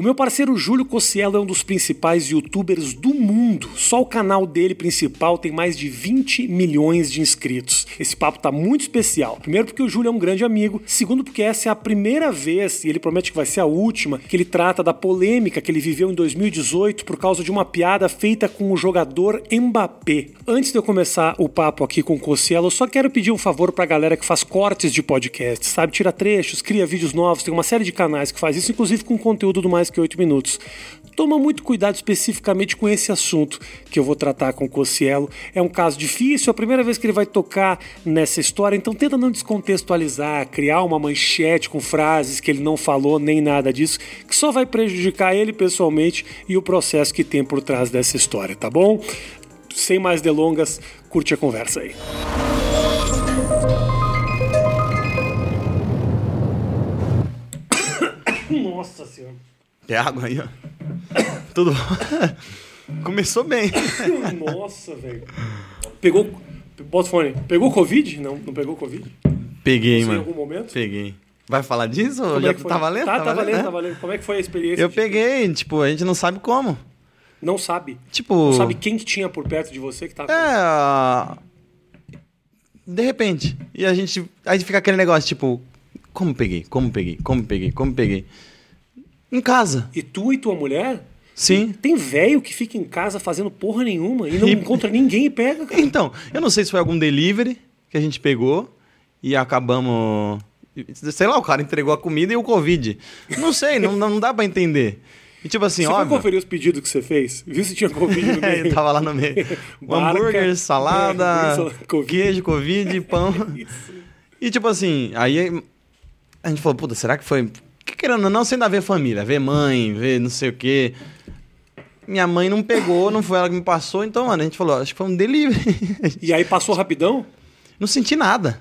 O meu parceiro Júlio Cossielo é um dos principais youtubers do mundo. Só o canal dele principal tem mais de 20 milhões de inscritos. Esse papo tá muito especial. Primeiro porque o Júlio é um grande amigo, segundo porque essa é a primeira vez, e ele promete que vai ser a última, que ele trata da polêmica que ele viveu em 2018 por causa de uma piada feita com o jogador Mbappé. Antes de eu começar o papo aqui com o Cossielo, eu só quero pedir um favor pra galera que faz cortes de podcast, sabe? Tira trechos, cria vídeos novos, tem uma série de canais que faz isso, inclusive com conteúdo do mais que 8 minutos. Toma muito cuidado especificamente com esse assunto que eu vou tratar com o Cossielo. É um caso difícil, é a primeira vez que ele vai tocar nessa história, então tenta não descontextualizar, criar uma manchete com frases que ele não falou nem nada disso, que só vai prejudicar ele pessoalmente e o processo que tem por trás dessa história, tá bom? Sem mais delongas, curte a conversa aí. Nossa senhora. Tem água aí, ó. Tudo Começou bem. Nossa, velho. Pegou. Bota o fone. Pegou Covid? Não, não pegou Covid? Peguei, Você em mano. algum momento? Peguei. Vai falar disso? Como já é que foi? tá valendo? Tá, tá valendo, né? tá valendo. Como é que foi a experiência? Eu de- peguei, tipo, a gente não sabe como. Não sabe. Tipo. Não sabe quem que tinha por perto de você que tá com- É. ah, De repente. E a gente. Aí fica aquele negócio, tipo, como peguei? Como peguei? Como peguei? Como peguei? Em casa. E tu e tua mulher? Sim. Tem velho que fica em casa fazendo porra nenhuma e não E- encontra ninguém e pega, cara. Então, eu não sei se foi algum delivery que a gente pegou e acabamos. Sei lá, o cara entregou a comida e o Covid. Não sei, não, não dá pra entender. E tipo assim, Você foi óbvio. conferir os pedidos que você fez? Viu se tinha Covid no É, meio? eu tava lá no meio. Barca, hambúrguer, salada, é, Covid. queijo, Covid, pão. E tipo assim, aí a gente falou, puta, será que foi. Que querendo ou não, sem ainda ver família, ver mãe, ver não sei o quê. Minha mãe não pegou, não foi ela que me passou, então, mano, a gente falou, acho que foi um delivery. E aí passou rapidão? não senti nada.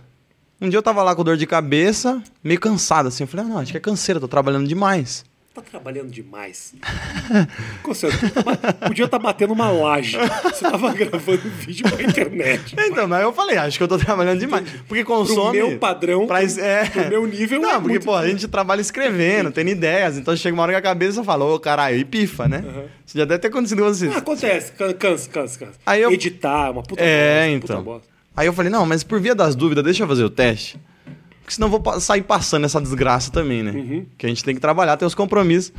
Um dia eu tava lá com dor de cabeça, meio cansado, assim. Eu falei, ah, não, acho que é canseira, tô trabalhando demais. Tá trabalhando demais. Conselho, podia estar batendo uma laje. Você tava gravando vídeo pra internet. Então, mas eu falei, acho que eu tô trabalhando demais. Porque consome. meu padrão, pra, é, pro meu nível, Não, é porque, muito- pô, a gente trabalha escrevendo, tendo ideias. Então chega uma hora que a cabeça fala, ô caralho, e pifa, né? Isso já deve ter acontecido com vocês. Ah, acontece, can- cansa, cansa, cansa. Aí eu- Editar, é uma puta É, bosta, então. bosta. Aí eu falei, não, mas por via das dúvidas, deixa eu fazer o teste. Porque senão eu vou sair passando essa desgraça também, né? Uhum. Que a gente tem que trabalhar, tem os compromissos.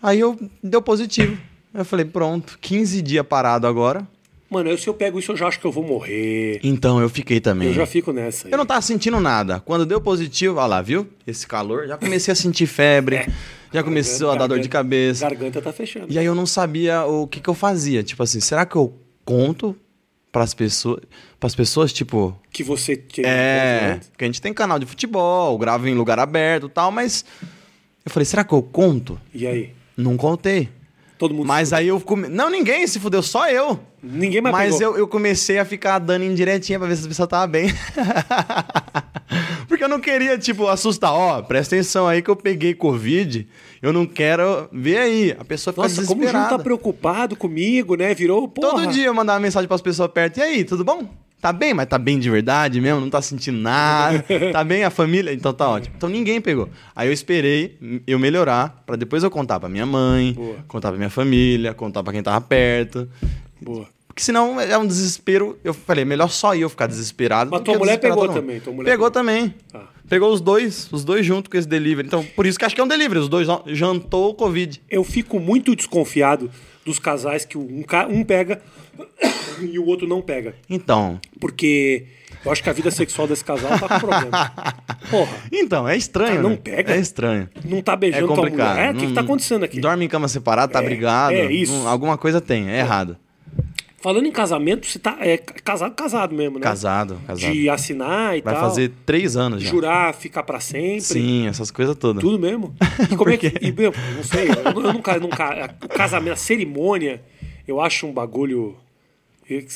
Aí eu deu positivo. Eu falei, pronto, 15 dias parado agora. Mano, eu, se eu pego isso, eu já acho que eu vou morrer. Então eu fiquei também. Eu já fico nessa. aí. Eu não tava sentindo nada. Quando deu positivo, olha lá, viu? Esse calor, já comecei a sentir febre, É. já começou a dar dor de cabeça. Garganta tá fechando. E aí eu não sabia o que, que eu fazia. Tipo assim, será que eu conto pras pessoas, pras pessoas, tipo, Que você tinha é, porque a gente tem canal de futebol, gravo em lugar aberto tal, mas eu falei, será que eu conto? E aí? Não contei. Todo mundo. Mas aí eu come... Não, ninguém se fudeu, só eu. Ninguém mais Mas pegou. eu, eu comecei a ficar dando indiretinha pra ver se a pessoa tava bem. Porque eu não queria, tipo, assustar. Ó, presta atenção aí que eu peguei Covid. Eu não quero ver aí. A pessoa fica Nossa, como o desesperada. tá preocupado comigo, né? Virou, porra. Todo dia eu mandava mensagem pras pessoas perto. E aí, tudo bom? Tá bem, mas tá bem de verdade mesmo? Não tá sentindo nada? tá bem a família? Então tá ótimo. Então ninguém pegou. Aí eu esperei eu melhorar pra depois eu contar pra minha mãe, Boa. contar pra minha família, contar pra quem tava perto. Boa. Porque senão é um desespero. Eu falei, melhor só eu ficar desesperado. Mas tua mulher pegou mundo. também, tua mulher Pegou pegou. também. Tá. Pegou os dois, os dois junto com esse delivery. Então, por isso que acho que é um delivery. Os dois jantou o Covid. Eu fico muito desconfiado dos casais que um, um pega e o outro não pega. Então. Porque eu acho que a vida sexual desse casal tá com problema. Porra, Então, é estranho. Cara, não né? pega? É estranho. não tá É beijando tua complicado. mulher. É, o que, que tá Não- acontecendo aqui? Dorme em cama separada, tá É, brigado. é isso. Não- alguma coisa tem, é errado. Falando em casamento, você tá é, casado, casado mesmo, né? Casado, casado. De assinar e Vai tal. fazer três anos já. Jurar, ficar pra sempre. Sim, essas coisas todas. Tudo mesmo. E como é que. E, não sei, eu, eu nunca, nunca. O casamento, a cerimônia, eu acho um bagulho.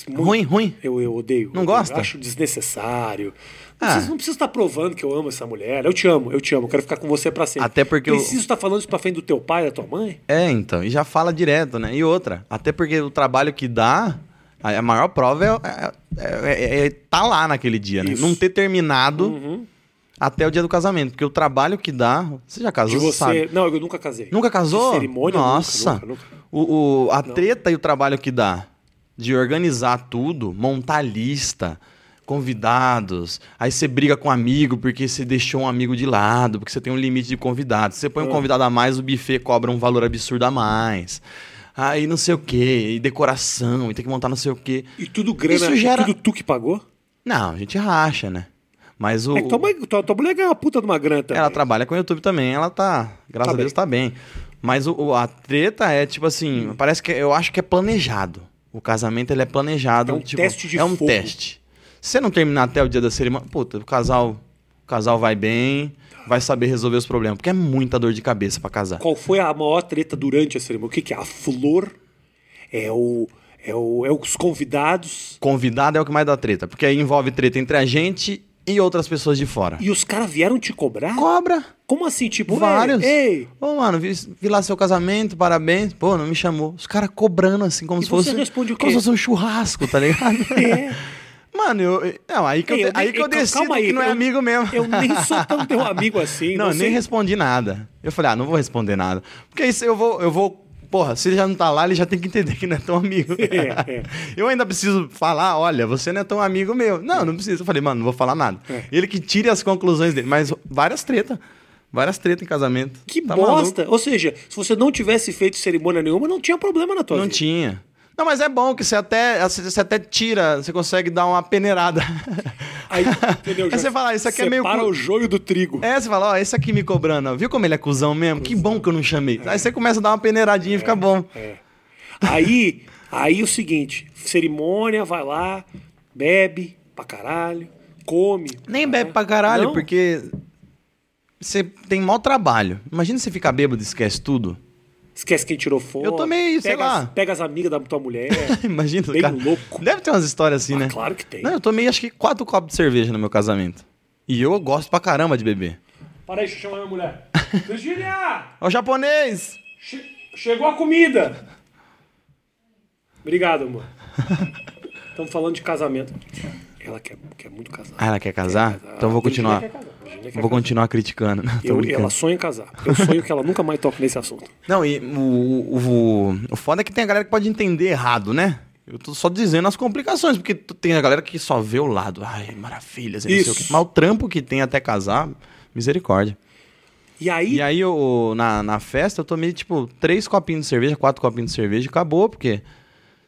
Muito- Ruim, ruim. Eu, eu odeio. Não Eu gosta? acho desnecessário. Não, Ah. preciso, não preciso estar provando que eu amo essa mulher. Eu te amo, eu te amo. Eu quero ficar com você pra sempre. Até porque eu- Preciso estar falando isso pra frente do teu pai, da tua mãe? É, então. E já fala direto, né? E outra, até porque o trabalho que dá, a maior prova é, é- é- é- é tá lá naquele dia, né? Não ter terminado. até o dia do casamento. Porque o trabalho que dá. Você já casou, De você. sabe? Não, eu nunca casei. Nunca casou? De cerimônia, nunca, Nossa. nunca, nunca. O, o- a Não. treta e o trabalho que dá de organizar tudo, montar lista, convidados, aí você briga com um amigo porque você deixou um amigo de lado, porque você tem um limite de convidados. Você põe um Ah. convidado a mais, o buffet cobra um valor absurdo a mais. Aí não sei o quê, e decoração, e tem que montar não sei o quê. E tudo grana. Isso gera- Tudo tu que pagou? Não, a gente racha, né? Mas o. É que tua, mãe, tua, tua mulher ganha uma puta de uma grana também. Ela trabalha com o YouTube também, ela tá, graças Tá a Deus, bem. tá bem. Mas o, o- a treta é, tipo assim, parece que eu acho que é planejado. O casamento ele é planejado. É um tipo, teste de É um fogo. teste. Se você não terminar até o dia da cerimônia, puta, o casal, o casal vai bem, vai saber resolver os problemas, porque é muita dor de cabeça pra casar. Qual foi a maior treta durante a cerimônia? O que, que é? A flor? É o. É, o, é os convidados. Convidado é o que mais dá treta, porque aí envolve treta entre a gente e outras pessoas de fora. E os caras vieram te cobrar? Cobra. Como assim? Tipo, Vários. Ei. Ô, mano, vi, vi lá seu casamento, parabéns. Pô, não me chamou. Os caras cobrando assim, como E se fosse. responde o Como quê? se fosse um churrasco, tá ligado? É. Mano, eu. Não, aí que eu, Ei, eu aí nem- que eu calma decido aí, que não é eu- amigo mesmo. Eu nem sou tão teu amigo assim. Não, eu você- nem respondi nada. Eu falei, ah, não vou responder nada. Porque isso eu vou, eu vou. Porra, se ele já não tá lá, ele já tem que entender que não é tão amigo. É, é. Eu ainda preciso falar, olha, você não é tão amigo meu. Não, não precisa. Eu falei, mano, não vou falar nada. É. Ele que tire as conclusões dele. Mas várias tretas. Várias tretas em casamento. Que Tá maluco? bosta. Ou seja, se você não tivesse feito cerimônia nenhuma, não tinha problema na tua Não vida. tinha. Não, mas é bom que você até, você até tira, você consegue dar uma peneirada. Aí, entendeu? Aí você fala, isso aqui é meio Separa cu- o joio do trigo. É, você fala, ó, esse aqui me cobrando, ó, viu como ele é cuzão mesmo? Que bom que eu não chamei. Aí você começa a dar uma peneiradinha e fica bom. É. Aí, aí o seguinte, cerimônia, vai lá, bebe pra caralho, come. Nem bebe pra caralho, Não? porque você tem mau trabalho. Imagina você ficar bêbado e esquece tudo. Esquece quem tirou foto. Eu tomei, sei pega lá. Pega as amigas da tua mulher. Imagina, Bem cara. louco. Deve ter umas histórias assim, Ah, né? claro que tem. Não, eu tomei acho que quatro copos de cerveja no meu casamento. E eu gosto pra caramba de beber. Para aí, deixa eu chamar minha mulher. Virgínia! Ó, o japonês! che- chegou a comida! Obrigado, amor. Estamos falando de casamento. Ela quer, quer muito casar. Ah, ela quer casar? Quer casar. Então eu vou continuar. quer casar, Vou continuar criticando. Tô Eu- ela sonha em casar. Eu sonho que ela nunca mais toque nesse assunto. Não, e o, o, o foda é que tem a galera que pode entender errado, né? Eu tô só dizendo as complicações, porque tem a galera que só vê o lado. Ai, maravilhas, não sei o Isso. quê. Mas o trampo que tem até casar, misericórdia. E aí, E aí, eu, na, na festa, eu tomei, tipo, três copinhos de cerveja, quatro copinhos de cerveja e acabou, porque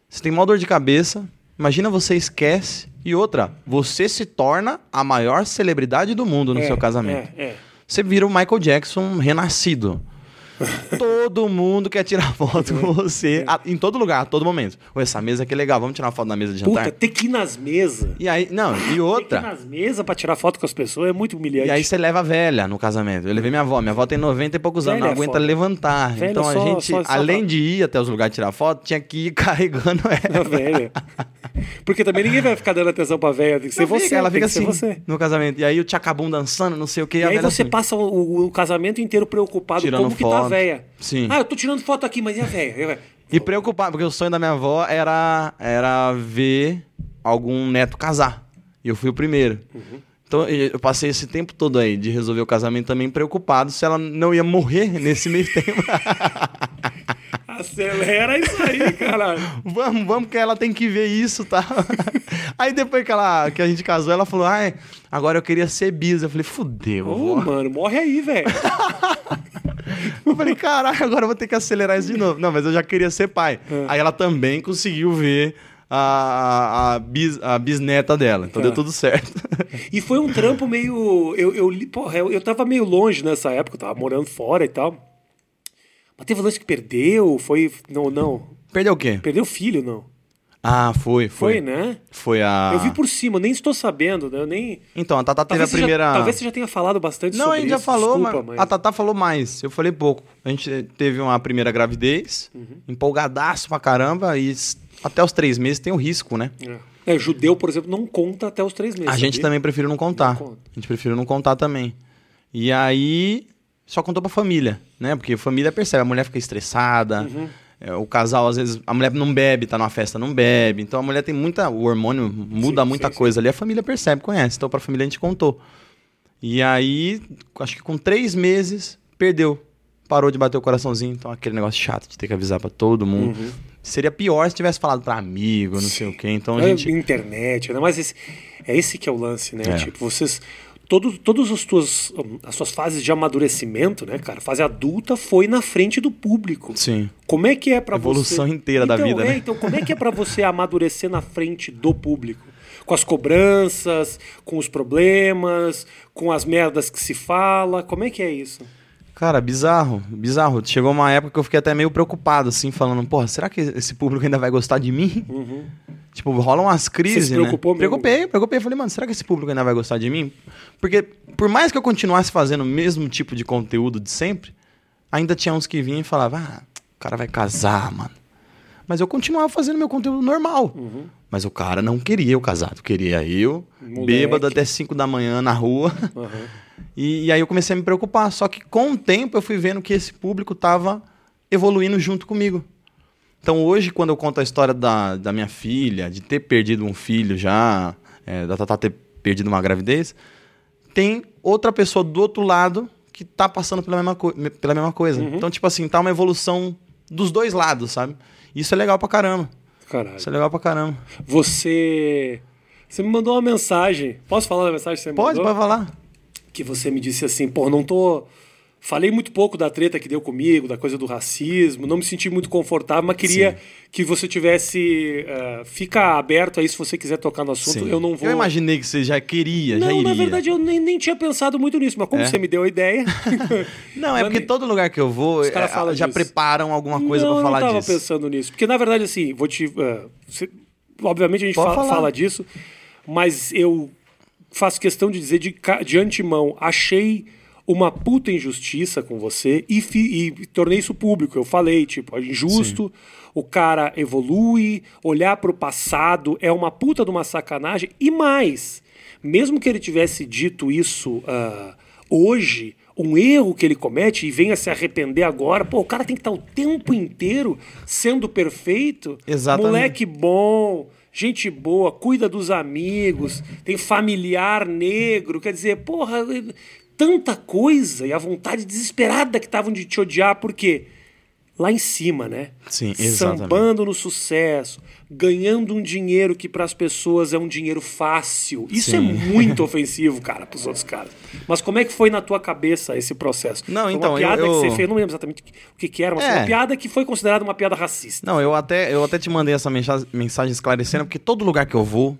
você tem maior dor de cabeça. Imagina você esquece. E outra, você se torna a maior celebridade do mundo no é, seu casamento. É, é. Você vira o Michael Jackson renascido. Todo mundo quer tirar foto com você. a- em todo lugar, a todo momento. Ô, essa mesa aqui é legal, vamos tirar uma foto na mesa de jantar? Puta, ter que ir nas mesas. E aí, não, e Ter que ir outra. nas mesas pra tirar foto com as pessoas é muito humilhante. E aí você leva a velha no casamento. Eu levei minha avó. Minha avó tem 90 e poucos anos, Velha não é aguenta foda. levantar. Velha então a só- gente, só- só além de ir até os lugares tirar foto, tinha que ir carregando A ela. velha. Porque também ninguém vai ficar dando atenção pra velha. Tem que ser Não você. fica, ela fica assim você. no casamento. E aí o tchacabum dançando, não sei o que. E aí você passa o, o casamento inteiro preocupado Tirando como que tá a foto. véia. Sim. Ah, eu tô tirando foto aqui, mas e a véia? E preocupado, porque o sonho da minha avó era, era ver algum neto casar. E eu fui o primeiro. Uhum. Então eu eu passei esse tempo todo aí de resolver o casamento também preocupado se ela não ia morrer nesse meio tempo. Acelera isso aí, caralho. vamos, vamos, que ela tem que ver isso, tá? aí depois que, ela, que a gente casou, ela falou: Ai, agora eu queria ser bis. Eu falei: Fudeu, Ô, mano, morre aí, velho. Eu falei, caraca, agora eu vou ter que acelerar isso de novo. Não, mas eu já queria ser pai. É. Aí ela também conseguiu ver a, a, bis- a bisneta dela. Então Tá. deu tudo certo. E foi um trampo meio. Eu, eu, porra, eu, eu tava meio longe nessa época, eu tava morando fora e tal. Mas teve lance que perdeu, foi. Não, não. Perdeu o quê? Perdeu o filho, não. Ah, foi, Foi, foi. né? Foi a. Eu vi por cima, nem estou sabendo, né? Eu nem. Então, a Tatá teve a você já- primeira. talvez você já tenha falado bastante Não, sobre a gente já isso, falou, desculpa, mas a Tatá falou mais. Eu falei pouco. A gente teve uma primeira gravidez, Uhum. empolgadaço pra caramba, e até os três meses tem o risco, né? É. É, judeu, por exemplo, não conta até os três meses. A gente também preferiu não contar. Não. A gente preferiu não contar também. E aí, só contou pra família, né? Porque a família percebe, a mulher fica estressada, Uhum. é, o casal, às vezes, a mulher não bebe, tá numa festa, não bebe. Então a mulher tem muita. O hormônio muda Sim, muita sim, sim. coisa ali, a família percebe, conhece. Então pra família a gente contou. E aí, acho que com três meses, perdeu. Parou de bater o coraçãozinho. Então, aquele negócio chato de ter que avisar pra todo mundo. Uhum. Seria pior se tivesse falado pra amigo, não sei o quê. Então, a gente... internet, né? Mas esse- é esse que é o lance, né? É. Tipo, vocês. Todo, todas as tuas, as suas fases de amadurecimento, né, cara? Fase adulta foi na frente do público. Sim. Como é que é pra você... Evolução inteira da Então, vida, é, né? Então, como é que é pra você amadurecer na frente do público? Com as cobranças, com os problemas, com as merdas que se fala. Como é que é isso? Cara, bizarro, bizarro. Chegou uma época que eu fiquei até meio preocupado, assim, falando, porra, será que esse público ainda vai gostar de mim? Tipo, rolam umas crises, Você se preocupou né? mesmo? Preocupei, preocupei. Falei, mano, será que esse público ainda vai gostar de mim? Porque, por mais que eu continuasse fazendo o mesmo tipo de conteúdo de sempre, ainda tinha uns que vinham e falavam, ah, o cara vai casar, mano. Mas eu continuava fazendo meu conteúdo normal. Mas o cara não queria eu casado, queria eu, Moleque. bêbado até 5 da manhã na rua. E, e aí eu comecei a me preocupar. Só que com o tempo eu fui vendo que esse público tava evoluindo junto comigo. Então hoje, quando eu conto a história da, da minha filha, de ter perdido um filho já, é, da Tatá ter perdido uma gravidez, tem outra pessoa do outro lado que tá passando pela mesma, pela mesma coisa. Então, tipo assim, tá uma evolução dos dois lados, sabe? Isso é legal pra caramba. Caralho. Isso é legal pra caramba. Você. Você me mandou uma mensagem. Posso falar da mensagem que você me Pode, mandou? pode falar. Que você me disse assim, pô, não tô. Falei muito pouco da treta que deu comigo, da coisa do racismo, não me senti muito confortável, mas queria Sim. que você tivesse. eh, fica aberto aí se você quiser tocar no assunto. Sim. Eu não vou. Eu imaginei que você já queria, já Não, iria. na verdade eu nem, nem tinha pensado muito nisso, mas como É? você me deu a ideia. Não, é porque todo lugar que eu vou, Os caras é, já disso. preparam alguma coisa pra falar eu não tava disso. pensando nisso. Porque, na verdade, assim, vou te. você- obviamente a gente fala, fala disso, mas eu faço questão de dizer de, de antemão, achei uma puta injustiça com você e, fi- e tornei isso público. Eu falei, tipo, é injusto, o cara evolui, olhar pro passado é uma puta de uma sacanagem. E mais, mesmo que ele tivesse dito isso ah, hoje, um erro que ele comete e venha se arrepender agora, pô, o cara tem que estar o tempo inteiro sendo perfeito. Exatamente. Moleque bom, gente boa, cuida dos amigos, tem familiar negro, quer dizer, porra, tanta coisa e a vontade desesperada que estavam de te odiar, porque lá em cima, né? Sim, exatamente. Sambando no sucesso, ganhando um dinheiro que para as pessoas é um dinheiro fácil. Isso é Sim. muito ofensivo, cara, para os outros caras. Mas como é que foi na tua cabeça esse processo? Não, Foi então, uma eu- piada eu- que você fez, não lembro exatamente o que, que era, mas foi É. uma piada que foi considerada uma piada racista. Não, eu até, eu até te mandei essa mensa- mensagem esclarecendo, porque todo lugar que eu vou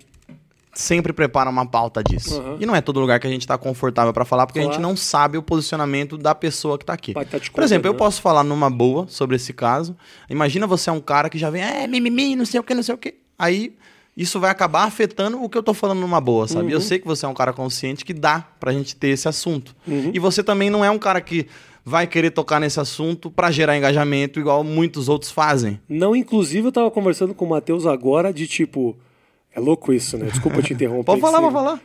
sempre prepara uma pauta disso. Uhum. E não é todo lugar que a gente tá confortável pra falar, porque a gente não sabe o posicionamento da pessoa que tá aqui. Tá Por exemplo, eu posso falar numa boa sobre esse caso. Imagina você é um cara que já vem, é, mimimi, não sei o que, não sei o que. Aí isso vai acabar afetando o que eu tô falando numa boa, sabe? Uhum. Eu sei que você é um cara consciente que dá pra gente ter esse assunto. Uhum. E você também não é um cara que vai querer tocar nesse assunto pra gerar engajamento igual muitos outros fazem. Não, inclusive, eu tava conversando com o Matheus agora de tipo. É louco isso, né? Desculpa te interromper. Pode falar, pode falar.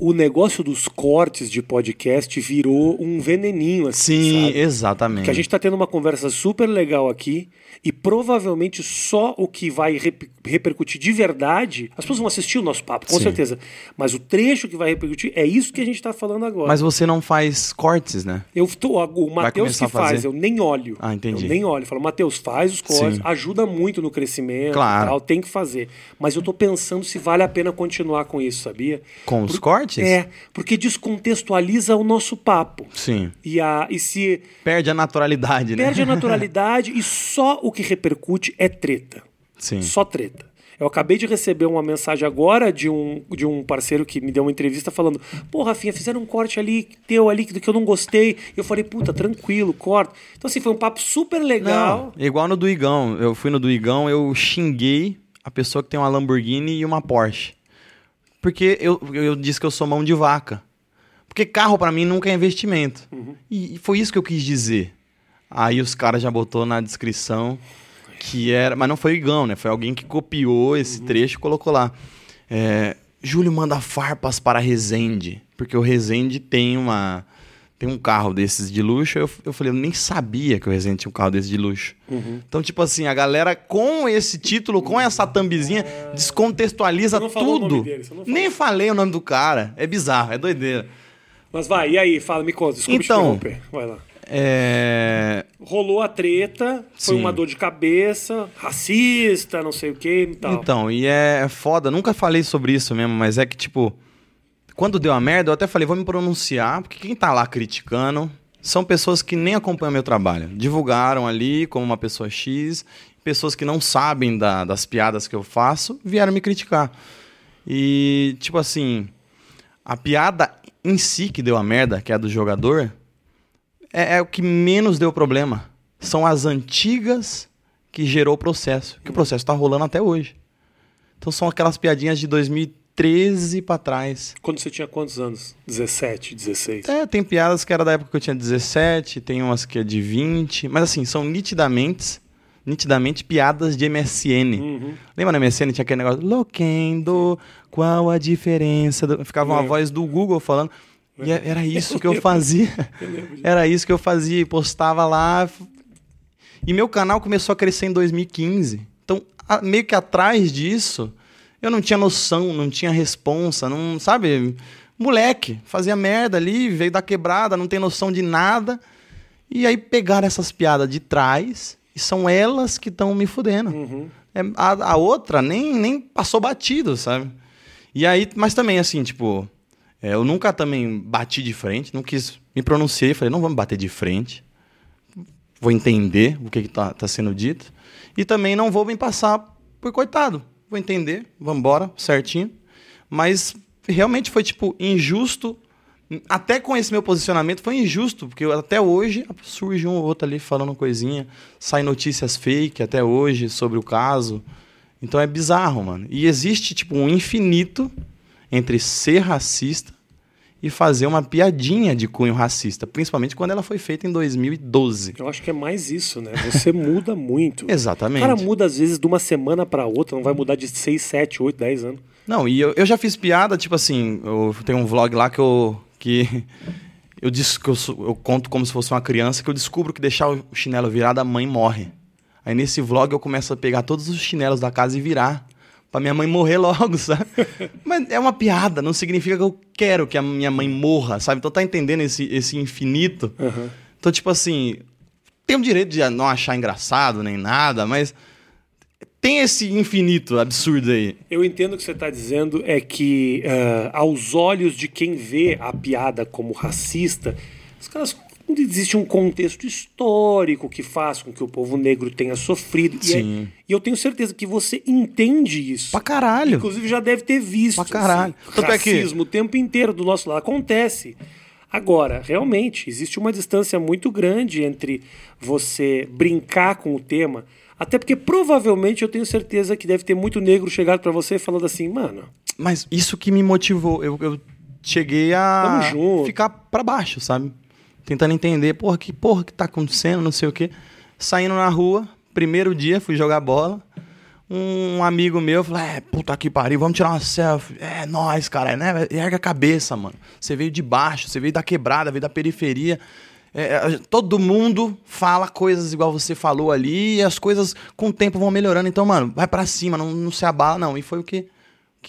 O negócio dos cortes de podcast virou um veneninho, assim. Sim, sabe? exatamente. Que a gente tá tendo uma conversa super legal aqui e provavelmente só o que vai rep- repercutir de verdade. As pessoas vão assistir o nosso papo, com Sim. certeza. Mas o trecho que vai repercutir é isso que a gente tá falando agora. Mas você não faz cortes, né? Eu tô, o Matheus que faz, eu nem olho. Ah, entendi. Eu nem olho. Falo, Matheus, faz os cortes, Sim. ajuda muito no crescimento Claro. e tal, tem que fazer. Mas eu tô pensando se vale a pena continuar com isso, sabia? Com os cortes? É, porque descontextualiza o nosso papo. Sim. E, a, e se Perde a naturalidade, né? perde a naturalidade e só o que repercute é treta. Sim. Só treta. Eu acabei de receber uma mensagem agora de um, de um parceiro que me deu uma entrevista falando: Pô, Rafinha, fizeram um corte ali, teu ali, do que eu não gostei. Eu falei: Puta, tranquilo, corta. Então, assim, foi um papo super legal. Não, igual no do Igão. Eu fui no do Igão, eu xinguei a pessoa que tem uma Lamborghini e uma Porsche. Porque eu, eu disse que eu sou mão de vaca. Porque carro pra mim nunca é investimento. Uhum. E, e foi isso que eu quis dizer. Aí os caras já botou na descrição que era. Mas não foi o Igão, né? Foi alguém que copiou esse trecho e colocou lá. É, Júlio manda farpas para Resende. Porque o Resende tem uma. Tem um carro desses de luxo. Eu, eu falei, eu nem sabia que o Resende tinha um carro desse de luxo. Então, tipo assim, a galera com esse título, com essa thumbzinha, descontextualiza tudo. dele, nem falei o nome do cara. É bizarro, é doideira. Mas vai, e aí? Fala, me conta. Desculpa Então- te. Vai lá. É. Rolou a treta, foi Sim. uma dor de cabeça, racista, não sei o que e tal. Então, e é foda, nunca falei sobre isso mesmo, mas é que, tipo, quando deu a merda, eu até falei, vou me pronunciar, porque quem tá lá criticando são pessoas que nem acompanham meu trabalho. Divulgaram ali como uma pessoa X, pessoas que não sabem da- das piadas que eu faço vieram me criticar. E, tipo assim, a piada em si que deu a merda, que é a do jogador, é, é o que menos deu problema. São as antigas que gerou o processo. Que o processo tá rolando até hoje. Então são aquelas piadinhas de 2013 pra trás. Quando você tinha quantos anos? 17, 16? É, tem piadas que era da época que eu tinha 17, tem umas que é de 20, mas assim, são nitidamente, nitidamente piadas de MSN. Uhum. Lembra no MSN tinha aquele negócio, Loquendo, qual a diferença? do-" Ficava uma voz do Google falando. E era isso que eu fazia. Era isso que eu fazia, postava lá. E meu canal começou a crescer em 2015. Então, a- meio que atrás disso, eu não tinha noção, não tinha responsa, não, sabe? Moleque, fazia merda ali, veio da quebrada, não tem noção de nada. E aí pegaram essas piadas de trás e são elas que estão me fudendo. Uhum. É, a, a outra nem, nem passou batido, sabe? E aí, mas também assim, tipo, é, eu nunca também bati de frente, não quis, me pronunciei, falei, não vamos bater de frente, vou entender o que, que tá, tá sendo dito, e também não vou me passar por coitado, vou entender, vamos embora, certinho, mas realmente foi, tipo, injusto, até com esse meu posicionamento foi injusto, porque até hoje surge um ou outro ali falando coisinha, sai notícias fake até hoje sobre o caso, então é bizarro, mano. E existe, tipo, um infinito entre ser racista e fazer uma piadinha de cunho racista, principalmente quando ela foi feita em 2012. Eu acho que é mais isso, né? Você muda muito. O Exatamente. cara muda, às vezes, de uma semana pra outra, não vai mudar de 6, 7, 8, 10 anos. Não, e eu, eu já fiz piada, tipo assim, eu tenho um vlog lá que eu. que eu, dis- que eu, eu conto como se fosse uma criança, que eu descubro que deixar o chinelo virado, a mãe morre. Aí nesse vlog eu começo a pegar todos os chinelos da casa e virar. Pra minha mãe morrer logo, sabe? Mas é uma piada, não significa que eu quero que a minha mãe morra, sabe? Então tá entendendo esse, esse infinito? Aham. Então, tipo assim, tem o direito de não achar engraçado nem nada, mas tem esse infinito absurdo aí. Eu entendo o que você está dizendo é que, ah, aos olhos de quem vê a piada como racista, os caras. Existe um contexto histórico que faz com que o povo negro tenha sofrido. E, é- Sim. e eu tenho certeza que você entende isso. Pra caralho. Inclusive já deve ter visto. Pra caralho. assim, é que- racismo o tempo inteiro do nosso lado. Acontece. Agora, realmente, existe uma distância muito grande entre você brincar com o tema. Até porque provavelmente eu tenho certeza que deve ter muito negro chegado pra você falando assim, mano, Mas isso que me motivou. Eu, eu cheguei a ficar pra baixo, sabe? Tentando entender, porra, que porra que tá acontecendo, não sei o quê. Saindo na rua, primeiro dia, fui jogar bola. Um amigo meu falou: É, puta que pariu, vamos tirar uma selfie. É, nós, cara, né? Erga a cabeça, mano. Você veio de baixo, você veio da quebrada, veio da periferia. É, é, todo mundo fala coisas igual você falou ali e as coisas com o tempo vão melhorando. Então, mano, vai pra cima, não, não se abala, não. E foi o que,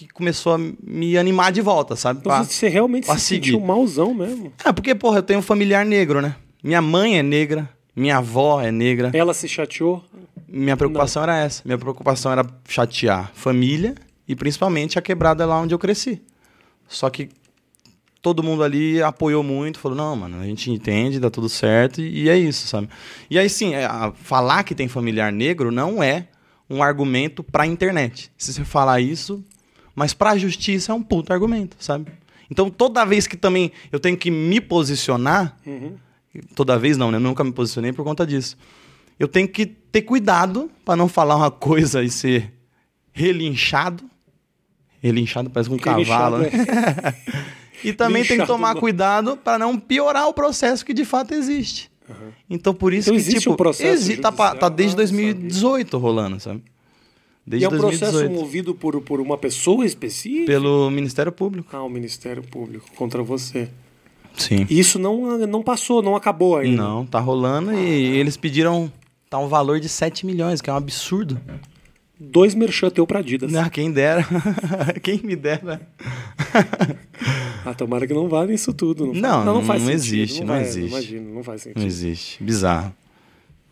que começou a me animar de volta, sabe? então Pra- você realmente pra se seguir. sentiu malzão mesmo. Ah, porque, porra, eu tenho um familiar negro, né? Minha mãe é negra, minha avó é negra. Ela se chateou. Minha preocupação era essa. Minha preocupação era chatear família e principalmente a quebrada lá onde eu cresci. Só que todo mundo ali apoiou muito, falou: não, mano, a gente entende, dá tudo certo e, é isso, sabe? E aí sim, é, a- falar que tem familiar negro não é um argumento pra internet. Se você falar isso, mas pra justiça é um puto argumento, sabe? Então toda vez que também eu tenho que me posicionar, toda vez não, né? Eu nunca me posicionei por conta disso. Eu tenho que ter cuidado pra não falar uma coisa e ser relinchado. Relinchado parece um cavalo, né? Relinchado, E também tem que Linchado, tomar não. cuidado pra não piorar o processo que de fato existe. Então por isso Então que existe tipo, um processo exi- tá, tá desde Ah, 2018 rolando, sabe? E Desde é um processo 2018. movido por, por uma pessoa específica? Pelo Ministério Público. Ah, o Ministério Público contra você. Sim. E isso não, não passou, não acabou ainda. Não, tá rolando e eles pediram tá um valor de 7 milhões, que é um absurdo. Dois merchan teu pra Adidas. Ah, quem dera. quem me dera. Ah, tomara que não vá nisso tudo. Não, Não, não, não faz sentido, existe, não vai, existe. Imagino, não faz sentido. Não existe. Bizarro.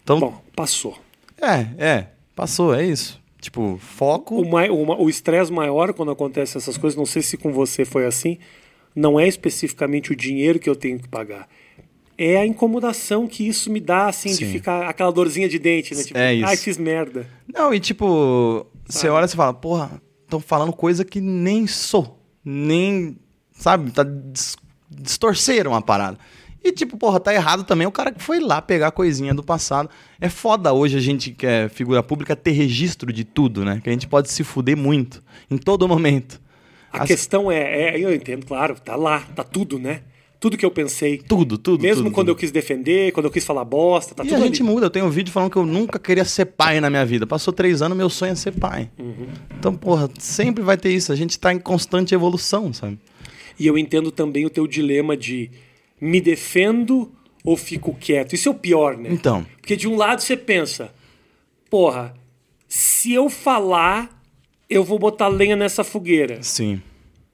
Então, Bom, passou. é, é. Passou, é isso. Tipo, foco. O mai- o estresse maior quando acontecem essas coisas, não sei se com você foi assim, não é especificamente o dinheiro que eu tenho que pagar. É a incomodação que isso me dá, assim, de Sim. ficar aquela dorzinha de dente, né? Tipo, É isso. ai, fiz merda. Não, e tipo, você olha e fala, porra, estão falando coisa que nem sou. Nem. Sabe? Tá dis- distorceram a parada. E, tipo, porra, tá errado também o cara que foi lá pegar coisinha do passado. É foda hoje a gente que é figura pública ter registro de tudo, né? Que a gente pode se fuder muito, em todo momento. A As- questão é, é, eu entendo, claro, tá lá, tá tudo, né? Tudo que eu pensei. Tudo, tudo. Mesmo tudo, quando tudo. eu quis defender, quando eu quis falar bosta, tá e tudo a gente ali. muda. Eu tenho um vídeo falando que eu nunca queria ser pai na minha vida. Passou três anos, meu sonho é ser pai. Uhum. Então, porra, sempre vai ter isso. A gente tá em constante evolução, sabe? E eu entendo também o teu dilema de me defendo ou fico quieto. Isso é o pior, né? Então. Porque de um lado você pensa, porra, se eu falar, eu vou botar lenha nessa fogueira. Sim.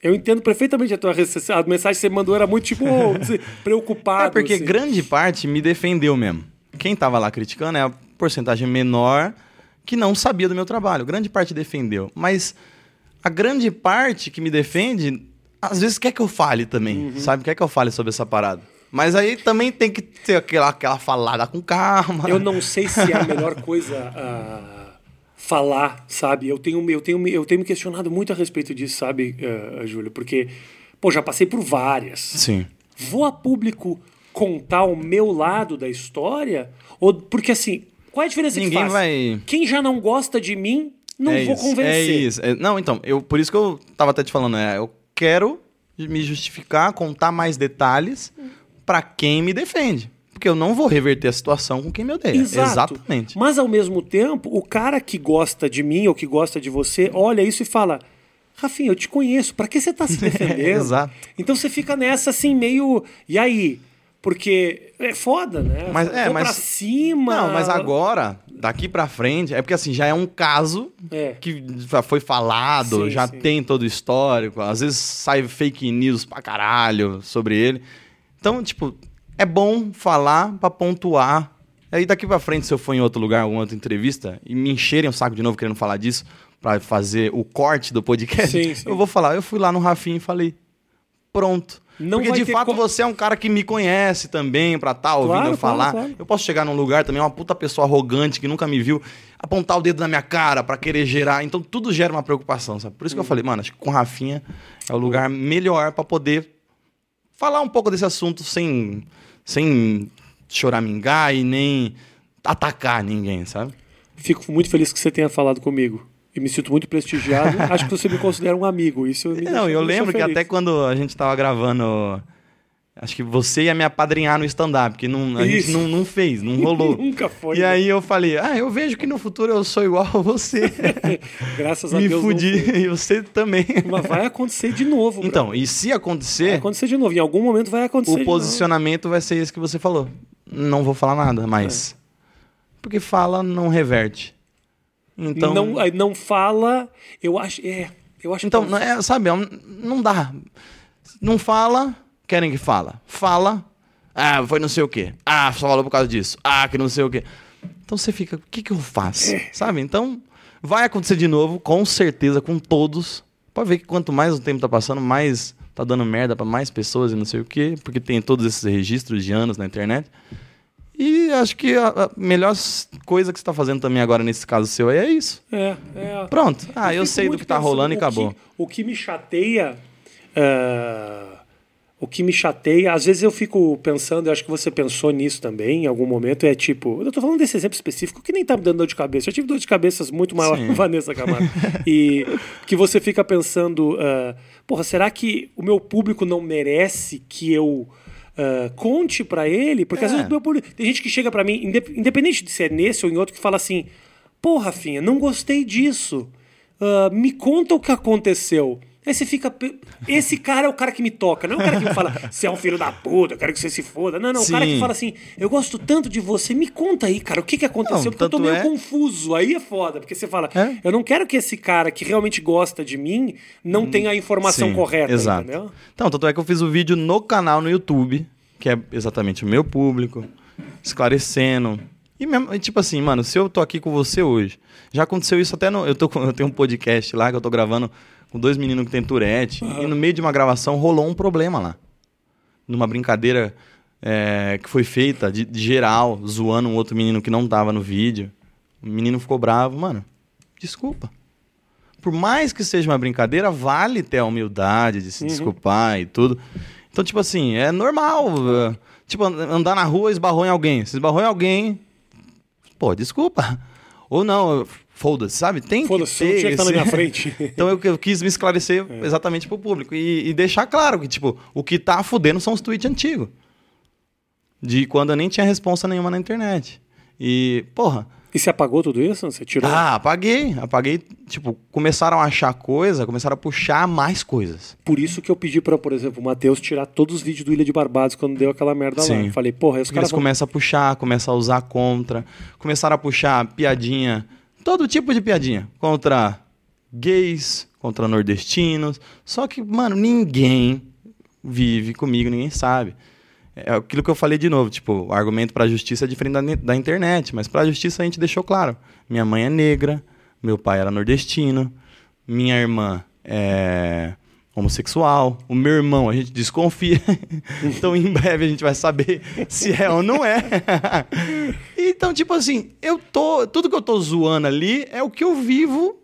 Eu entendo perfeitamente a tua a mensagem que você mandou era muito tipo preocupado. É porque assim. grande parte me defendeu mesmo. Quem tava lá criticando é a porcentagem menor que não sabia do meu trabalho. Grande parte defendeu. Mas a grande parte que me defende, às vezes quer que eu fale também, Uhum. sabe? Quer que eu fale sobre essa parada. Mas aí também tem que ter aquela, aquela falada com calma. Eu não sei se é a melhor coisa a falar, sabe? Eu tenho, eu, tenho, eu tenho me questionado muito a respeito disso, sabe, uh, Júlio? Porque, pô, já passei por várias. Sim. Vou a público contar o meu lado da história? Ou porque assim, qual é a diferença que Ninguém faz? vai- Quem já não gosta de mim, não é vou isso, convencer. É isso. É- não, então, eu, por isso que eu tava até te falando, é, eu quero me justificar, contar mais detalhes pra quem me defende. Porque eu não vou reverter a situação com quem me odeia. Exato. Exatamente. Mas ao mesmo tempo, o cara que gosta de mim ou que gosta de você, olha isso e fala: Rafinha, eu te conheço, pra que você tá se defendendo? Exato. Então você fica nessa assim, meio. E aí? Porque é foda, né? Mas- é, mas- pra cima. Não, mas agora, daqui pra frente, é porque assim, já é um caso É. que já foi falado, Sim, já sim. tem todo o histórico, às vezes sai fake news pra caralho sobre ele. Então, tipo, é bom falar pra pontuar. Aí daqui pra frente, se eu for em outro lugar, alguma outra entrevista, e me encherem o saco de novo querendo falar disso, pra fazer o corte do podcast, sim. eu vou falar, eu fui lá no Rafinha e falei, pronto. Não Porque de fato co- você é um cara que me conhece também, pra estar ouvindo Claro, eu falar. claro, claro. Eu posso chegar num lugar também, uma puta pessoa arrogante que nunca me viu, apontar o dedo na minha cara pra querer gerar. Então tudo gera uma preocupação, sabe? Por isso que Hum. eu falei, mano, acho que com Rafinha é o lugar melhor pra poder falar um pouco desse assunto sem, sem choramingar e nem atacar ninguém, sabe? Fico muito feliz que você tenha falado comigo. E me sinto muito prestigiado. Acho que você me considera um amigo. Isso me Não, deixa- eu me lembro que até quando a gente tava gravando. Acho que você ia me apadrinhar no stand-up, que não, a gente Isso. não, não fez, não rolou. Nunca foi. E né? aí eu falei, ah, eu vejo que no futuro eu sou igual a você. Graças a Me Deus. não fudi, e você também. Mas vai acontecer de novo. brother. Então, e se vai acontecer, acontecer de novo. Em algum momento vai acontecer. o posicionamento vai ser esse que você falou. Não vou falar nada mais. Porque fala, não reverte. Então, Não, não fala. Eu acho. É. Eu acho então que não é, sabe, é não dá. Não fala, querem que fala. Fala, ah, foi não sei o quê. Ah, só falou por causa disso. Ah, que não sei o quê. Então você fica, o que que eu faço? É. Sabe? Então, vai acontecer de novo, com certeza, com todos. Pode ver que quanto mais o tempo tá passando, mais tá dando merda pra mais pessoas e não sei o quê, porque tem todos esses registros de anos na internet. E acho que a, a melhor coisa que você tá fazendo também agora nesse caso seu é isso. É, é. Pronto. Ah, eu, fico sei do que tá pensando, rolando e acabou. que- o que me chateia. ah, o que me chateia, às vezes eu fico pensando, eu acho que você pensou nisso também em algum momento, é tipo, eu tô falando desse exemplo específico que nem tá me dando dor de cabeça. Eu tive dor de cabeças muito maior Sim. que Vanessa Camargo. e que você fica pensando, ah, porra, será que o meu público não merece que eu ah, conte pra ele? Porque às É. vezes o meu público, tem gente que chega pra mim, indep- independente de ser nesse ou em outro, que fala assim: Pô, Rafinha, não gostei disso. Ah, me conta o que aconteceu. Aí você fica. Esse cara é o cara que me toca, não é o cara que me fala, você é um filho da puta, eu quero que você se foda. Não, não, o cara que Sim. fala assim, eu gosto tanto de você, me conta aí, cara, o que, que aconteceu? Não, porque eu tô meio é- confuso. Aí é foda, porque você fala, É. eu não quero que esse cara que realmente gosta de mim não tenha a informação Hum, Sim, correta, Exato. entendeu? Então, tanto é que eu fiz o vídeo no canal no YouTube, que é exatamente o meu público, esclarecendo. E mesmo, tipo assim, mano, se eu tô aqui com você hoje, já aconteceu isso até no. Eu, tô, eu tenho um podcast lá que eu tô gravando com dois meninos que tem Tourette, e no meio de uma gravação rolou um problema lá. Numa brincadeira é, que foi feita de, de geral, zoando um outro menino que não tava no vídeo. O menino ficou bravo, mano. Desculpa por mais que seja uma brincadeira, vale ter a humildade de se desculpar e tudo. Então, tipo assim, é normal. eh, Tipo, and- andar na rua esbarrou em alguém. Se esbarrou em alguém, pô, desculpa. Ou não, foda-se, sabe? Tem que Foda-se, você ter tinha que estar na esse- minha frente. então eu, eu quis me esclarecer É. exatamente pro público. E, e deixar claro que, tipo, o que tá fudendo são os tweets antigos. De quando eu nem tinha resposta nenhuma na internet. E, porra, E você apagou tudo isso? Você tirou? ah, apaguei. Apaguei, tipo, começaram a achar coisa, começaram a puxar mais coisas. Por isso que eu pedi pra, por exemplo, o Matheus tirar todos os vídeos do Ilha de Barbados quando deu aquela merda lá. Sim. Eu Falei, porra, os Porque eles caras vão... começam a puxar, começam a usar contra, começaram a puxar piadinha, todo tipo de piadinha, contra gays, contra nordestinos. Só que, mano, ninguém vive comigo, ninguém sabe. É aquilo que eu falei de novo, tipo, o argumento pra justiça é diferente da, da internet, mas pra justiça a gente deixou claro. Minha mãe é negra, meu pai era nordestino, minha irmã é homossexual, o meu irmão a gente desconfia. então em breve a gente vai saber se é ou não é. então, tipo assim, eu tô. Tudo que eu tô zoando ali é o que eu vivo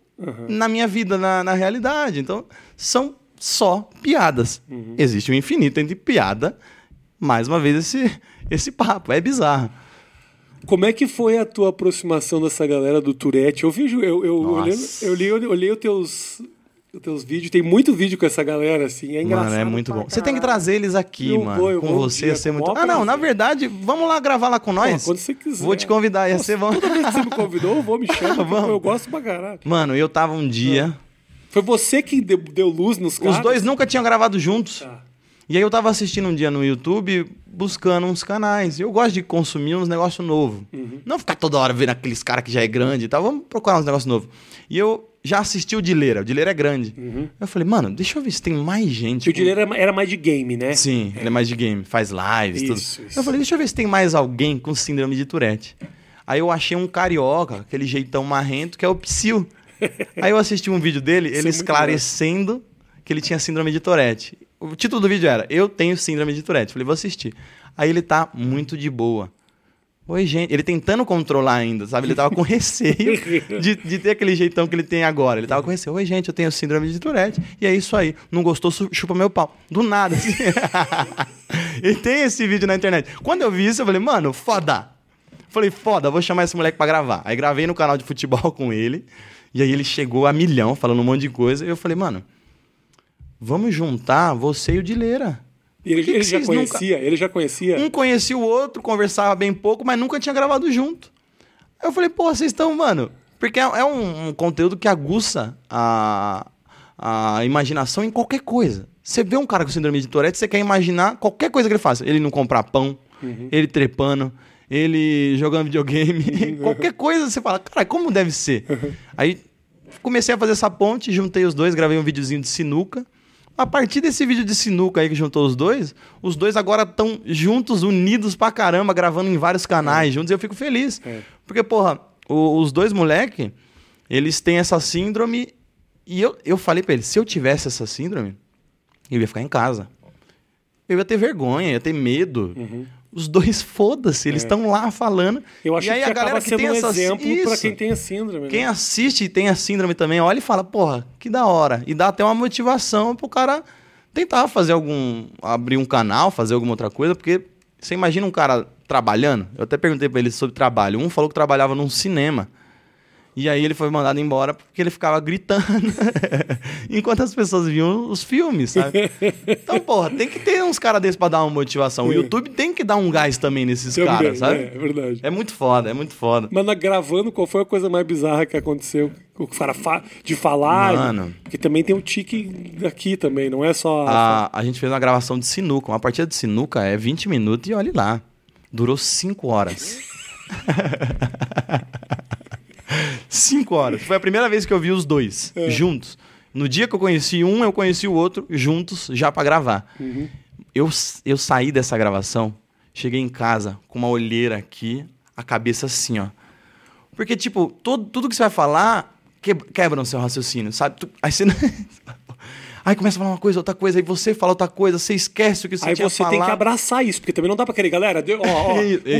na minha vida, na, na realidade. Então, são só piadas. Existe um infinito entre piada. Mais uma vez, esse, esse papo. É bizarro. Como é que foi a tua aproximação dessa galera do Tourette? Eu vejo, eu, eu, olhando, eu li, eu olhei os teus, os teus vídeos, tem muito vídeo com essa galera, assim, é engraçado. Mano, é muito bom. Você tem que caralho. trazer eles aqui, Eu mano. vou, eu Com vou você ia ser o muito. Ah, não, na verdade, vamos lá gravar lá com Pô, nós. quando você quiser. Vou te convidar, ia ser bom. Toda vez que você me convidou, eu vou, me chama, porque Vamos. eu gosto pra caralho. Mano, eu tava um dia. Foi você que deu, deu luz nos caras? Os dois nunca tinham gravado juntos. Tá. E aí eu tava assistindo um dia no YouTube, buscando uns canais. Eu gosto de consumir uns negócios novos. Uhum. Não ficar toda hora vendo aqueles caras que já é grande e tal. Vamos procurar uns negócios novos. E eu já assisti o Dileira. O Dileira é grande. Eu falei, mano, deixa eu ver se tem mais gente. Uhum. O Dileira era, era mais de game, né? Sim, ele é mais de game, faz lives, tudo. Isso, isso. Eu falei, deixa eu ver se tem mais alguém com síndrome de Tourette. Aí eu achei um carioca, aquele jeitão marrento, que é o Psyu. Aí eu assisti um vídeo dele, ele muito esclarecendo que ele tinha síndrome de Tourette. O título do vídeo era Eu tenho síndrome de Tourette. Falei, vou assistir. Aí ele tá muito de boa. Oi, gente. Ele tentando controlar ainda, sabe? Ele tava com receio de, de ter aquele jeitão que ele tem agora. Ele tava com receio. Oi, gente, eu tenho síndrome de Tourette. E é isso aí. Não gostou, chupa meu pau. Do nada. assim. e tem esse vídeo na internet. Quando eu vi isso, eu falei, mano, foda. Falei, foda, vou chamar esse moleque pra gravar. Aí gravei no canal de futebol com ele. E aí ele chegou a milhão, falando um monte de coisa. E eu falei, mano, vamos juntar você e o Dileira. Ele, que ele que já vocês nunca- conhecia, ele já conhecia. Um conhecia o outro, conversava bem pouco, mas nunca tinha gravado junto. Aí eu falei, pô, vocês estão, mano. Porque é, é um, um conteúdo que aguça a, a imaginação em qualquer coisa. Você vê um cara com síndrome de Tourette, você quer imaginar qualquer coisa que ele faça. Ele não comprar pão, ele trepando, ele jogando videogame, qualquer coisa você fala, cara, como deve ser? Aí comecei a fazer essa ponte, juntei os dois, gravei um videozinho de sinuca. A partir desse vídeo de sinuca aí que juntou os dois, os dois agora estão juntos, unidos pra caramba, gravando em vários canais juntos, e eu fico feliz. É. Porque, porra, o- os dois moleque, eles têm essa síndrome, e eu, eu falei pra eles, se eu tivesse essa síndrome, eu ia ficar em casa. Eu ia ter vergonha, ia ter medo. Os dois, foda-se, eles estão lá falando. É. Eu acho e aí que a galera acaba que sendo tem um essa exemplo Isso. quem tem a síndrome. Quem né? assiste e tem a síndrome também, olha e fala, porra, que da hora. E dá até uma motivação pro cara tentar fazer algum. abrir um canal, fazer alguma outra coisa, porque você imagina um cara trabalhando. Eu até perguntei pra ele sobre trabalho. Um falou que trabalhava num cinema. E aí ele foi mandado embora porque ele ficava gritando enquanto as pessoas viam os filmes, sabe? Então, porra, tem que ter uns caras desses pra dar uma motivação. O YouTube tem que dar um gás também nesses Também, caras, sabe? É, é verdade. É muito foda, é muito foda. Mas na, gravando, qual foi a coisa mais bizarra que aconteceu O cara fa de falar. Mano. Porque também tem o tique aqui também, não é só. A, a gente fez uma gravação de sinuca. Uma partida de sinuca é 20 minutos e olhe lá. Durou 5 horas. 5 horas. Foi a primeira vez que eu vi os dois juntos. No dia que eu conheci um, eu conheci o outro juntos já pra gravar. Eu, eu saí dessa gravação, cheguei em casa com uma olheira aqui, a cabeça assim, ó. Porque, tipo, todo, tudo que você vai falar que- quebra o seu raciocínio, sabe? Tu- aí você. Aí começa a falar uma coisa, outra coisa, aí você fala outra coisa, você esquece o que você Aí tinha você tem que falado. abraçar isso, porque também não dá pra querer, galera. deu- Ó,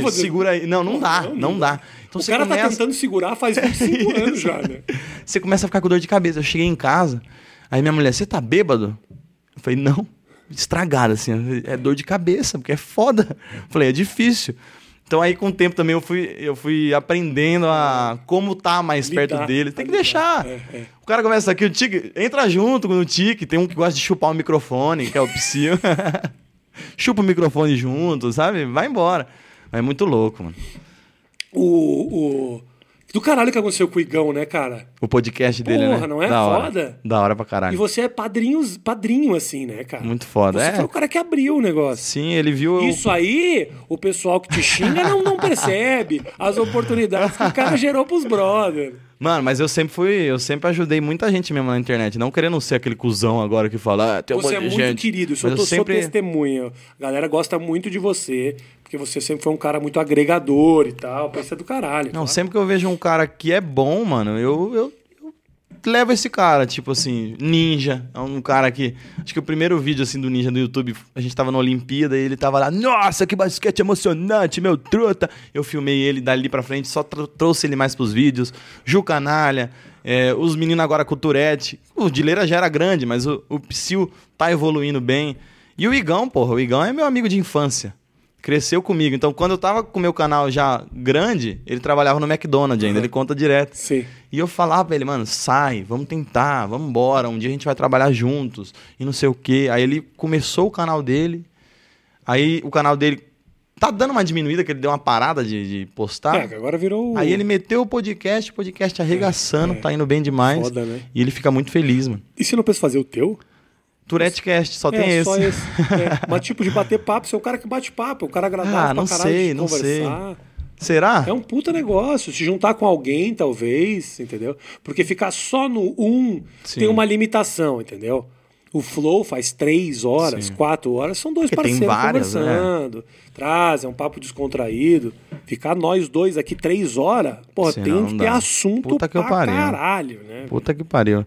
ó, segura aí. Não, não dá, Não, não, não dá. Então o cara tá começa, tentando segurar faz 25 anos já, né? você começa a ficar com dor de cabeça. Eu cheguei em casa, aí minha mulher, você tá bêbado? Eu falei, não. Estragada, assim. É dor de cabeça, porque é foda. Eu falei, é difícil. Então aí com o tempo também eu fui, eu fui aprendendo a como tá mais Lidar, perto dele. Tem que lidar. deixar. É, é. O cara começa aqui, o Tique, entra junto com o Tique. Tem um que gosta de chupar o microfone, que é o Psyu. Chupa o microfone junto, sabe? Vai embora. Mas é muito louco, mano. O, o... Do caralho que aconteceu com o Igão, né, cara? O podcast dele, né? Porra, não é da hora. foda? Da hora pra caralho. E você é padrinho, padrinho assim, né, cara? Muito foda. Você é. foi o cara que abriu o negócio. Sim, ele viu. Isso aí, o pessoal que te xinga não, não percebe as oportunidades que o cara gerou pros brothers. Mano, mas eu sempre fui. Eu sempre ajudei muita gente mesmo na internet. Não querendo ser aquele cuzão agora que fala. Ah, tem um Você é muito gente. querido, isso eu tô, eu sempre. sou testemunha. A galera gosta muito de você, porque você sempre foi um cara muito agregador e tal. É do caralho. Não, tá? sempre que eu vejo um cara que é bom, mano, eu, eu, eu levo esse cara, tipo assim, Ninja. É um cara que. Acho que o primeiro vídeo assim do Ninja no YouTube, a gente tava na Olimpíada e ele tava lá, nossa, que basquete emocionante, meu truta. Eu filmei ele dali pra frente, só tro- trouxe ele mais pros vídeos. Ju Canalha, é, os meninos agora com o Turete. O Dileira já era grande, mas o, o Psyu tá evoluindo bem. E o Igão, porra, o Igão é meu amigo de infância. Cresceu comigo. Então, quando eu tava com o meu canal já grande, ele trabalhava no McDonald's ainda, ele conta direto. Sim. E eu falava pra ele, mano, sai, vamos tentar, vamos embora, um dia a gente vai trabalhar juntos e não sei o quê. Aí ele começou o canal dele, aí o canal dele tá dando uma diminuída, que ele deu uma parada de, de postar. É, agora virou. Aí ele meteu o podcast, o podcast arregaçando, tá indo bem demais. Foda, né? E ele fica muito feliz, mano. E se não pensa fazer o teu? Só tem é, esse. só esse. É. Mas tipo de bater papo, você é o cara que bate papo, é o cara agradável Ah, pra não caralho sei, de não sei. conversar. Será? É um puta negócio. Se juntar com alguém, talvez, entendeu? Porque ficar só no um Sim. tem uma limitação, entendeu? O Flow faz três horas, Sim. quatro horas, são dois Porque tem parceiros várias, né? conversando. Traz, é um papo descontraído. Ficar nós dois aqui três horas, pô, Sim, tem que dá. ter assunto Puta que pra pariu. caralho, né? Puta que pariu.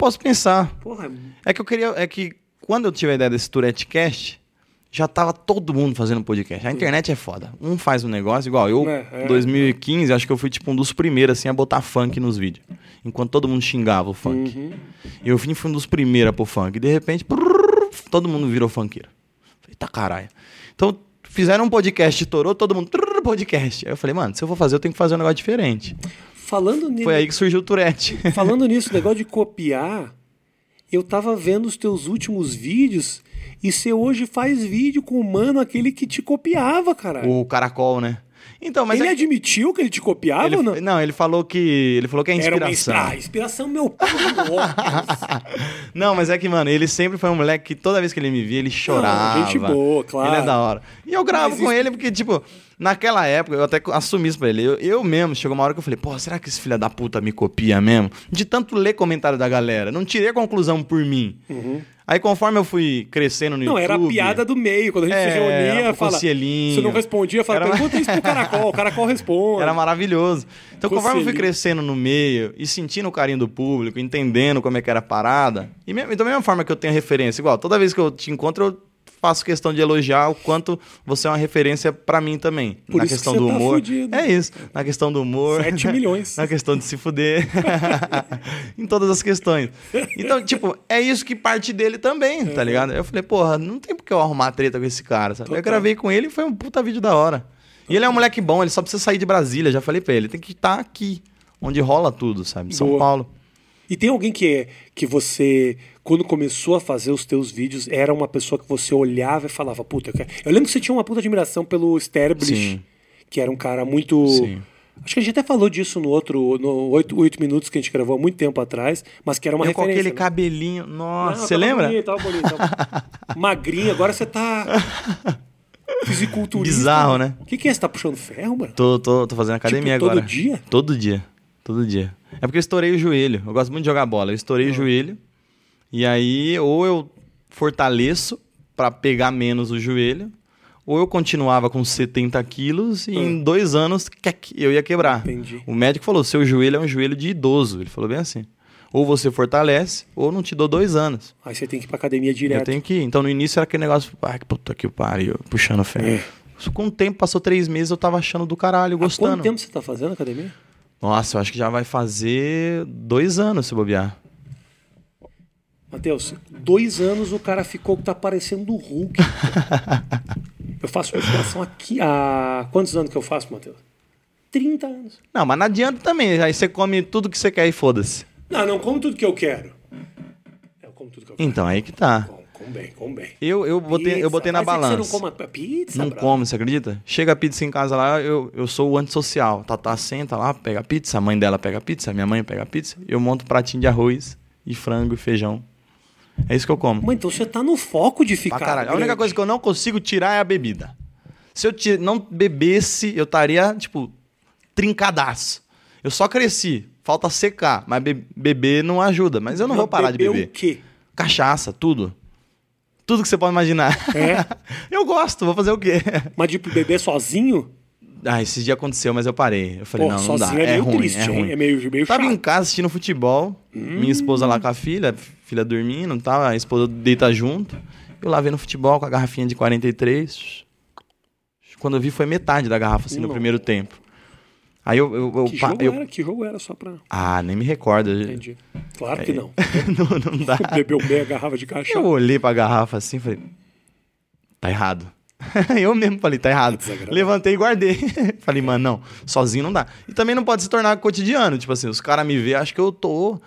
Eu posso pensar. Porra, É que eu queria. É que quando eu tive a ideia desse Turetecast, já tava todo mundo fazendo podcast. A internet é foda. Um faz um negócio, igual eu, É, é. 2015, acho que eu fui tipo um dos primeiros assim, a botar funk nos vídeos. Enquanto todo mundo xingava o funk. Uhum. Eu fui fui um dos primeiros a pôr funk. E de repente, prrr, todo mundo virou funkeiro. Falei, tá caralho. Então, fizeram um podcast, torou todo mundo, trrr, podcast. Aí eu falei, mano, se eu for fazer, eu tenho que fazer um negócio diferente. Falando nisso. Foi aí que surgiu o Tourette. Falando nisso, negócio de copiar, eu tava vendo os teus últimos vídeos e você hoje faz vídeo com o mano aquele que te copiava, caralho. o caracol, né? Então, mas ele é admitiu que ele te copiava ele, ou não? não, ele falou que ele falou que é Era uma inspiração. inspira... ah, inspiração meu. Não, mas é que, mano, ele sempre foi um moleque que toda vez que ele me via, ele chorava. gente boa, claro. Ele é da hora. E eu gravo Mas com isso- ele porque, tipo, naquela época, eu até assumi isso pra ele. Eu, eu mesmo, chegou uma hora que eu falei, pô, será que esse filho da puta me copia mesmo? De tanto ler comentário da galera. Não tirei a conclusão por mim. Aí, conforme eu fui crescendo no. Não, YouTube... era a piada do meio. Quando a gente É, se reunia, fala. Você não respondia, fala, Era- pergunta isso pro caracol. O caracol responde. Era maravilhoso. Então, conforme eu fui crescendo no meio e sentindo o carinho do público, entendendo como é que era a parada, e, e da mesma forma que eu tenho referência, igual, toda vez que eu te encontro, eu faço questão de elogiar o quanto você é uma referência pra mim também. Por na que questão você do tá humor. fudido. É isso. Na questão do humor. 7 milhões. na questão de se fuder. em todas as questões. Então, tipo, é isso que parte dele também, tá ligado? Eu falei, porra, não tem por que eu arrumar treta com esse cara, sabe? Eu gravei com ele e foi um puta vídeo da hora. E ele é um moleque bom, ele só precisa sair de Brasília, já falei pra ele. Tem que estar aqui, onde rola tudo, sabe? São Boa. Paulo. E tem alguém que, é, que você, quando começou a fazer os teus vídeos, era uma pessoa que você olhava e falava, puta, eu, quero... eu lembro que você tinha uma puta admiração pelo Sterblich, que era um cara muito Sim. Acho que a gente até falou disso no outro, no 8, 8 minutos que a gente gravou há muito tempo atrás, mas que era uma eu com referência. aquele né? cabelinho. Nossa, Não, você tava lembra? Bonito, tava bonito, tava... Magrinho, agora você tá. Fisiculturista. Bizarro, né? O que, que é? Você tá puxando ferro, mano? Tô, tô, tô fazendo academia Tipo, todo agora. dia? Todo dia. Todo dia. É porque eu estourei o joelho. Eu gosto muito de jogar bola. Eu estourei Ah. o joelho. E aí, ou eu fortaleço pra pegar menos o joelho, ou eu continuava com 70 quilos e em dois anos eu ia quebrar. Ah. Entendi. O médico falou: seu joelho é um joelho de idoso. Ele falou bem assim. Ou você fortalece, ou não te dou dois anos. Aí você tem que ir pra academia Eu direto. tenho que ir. Então no início era aquele negócio, ah, que puta que pariu, puxando ferro. É. Com o tempo, passou três meses, eu tava achando do caralho, Há gostando. quanto tempo você tá fazendo academia? Nossa, eu acho que já vai fazer dois anos se bobear. Matheus, dois anos o cara ficou que tá parecendo o Hulk. eu faço musculação aqui há. Quantos anos que eu faço, Matheus? 30 anos. Não, mas não adianta também. Aí você come tudo que você quer e foda-se. Não, não como tudo que eu quero. Eu como tudo que eu quero. Então, aí que tá. Como, como bem, como bem. Eu, eu, botei, eu botei na Mas é balança. Você não come pizza, Não brother? come, você acredita? Chega a pizza em casa lá, eu, eu sou o antissocial. Tatá senta lá, pega pizza, a mãe dela pega pizza, a minha mãe pega pizza. Eu monto um pratinho de arroz e frango e feijão. É isso que eu como. Mas então você tá no foco de ficar. Pra caralho. A única coisa que eu não consigo tirar é a bebida. Se eu ti- não bebesse, eu estaria, tipo, trincadaço. Eu só cresci. Falta secar. Mas be- beber não ajuda. Mas eu não vou parar de beber beber. o quê? Cachaça, tudo. Tudo que você pode imaginar. É? eu gosto, vou fazer o quê? Mas de beber sozinho? Ah, esse dia aconteceu, mas eu parei. Eu falei, Pô, não, não dá. sozinho é É, meio ruim, triste, é ruim. É meio, meio Tava chato. em casa assistindo futebol, minha esposa lá com a filha, filha dormindo, tava, a esposa deita junto. Eu lá vendo futebol com a garrafinha de 43. Quando eu vi foi metade da garrafa assim no Nossa. primeiro tempo. Aí eu, eu, eu, Que jogo eu- era? Que jogo era só pra... ah, nem me recordo. Entendi. Claro que não. não, não dá. Bebeu meia garrafa de cachaça. Eu olhei pra garrafa assim e falei, tá errado. eu mesmo falei, tá errado. Desagradável. Levantei e guardei. falei, mano, não, sozinho não dá. E também não pode se tornar cotidiano. Tipo assim, os caras me veem, acham que eu tô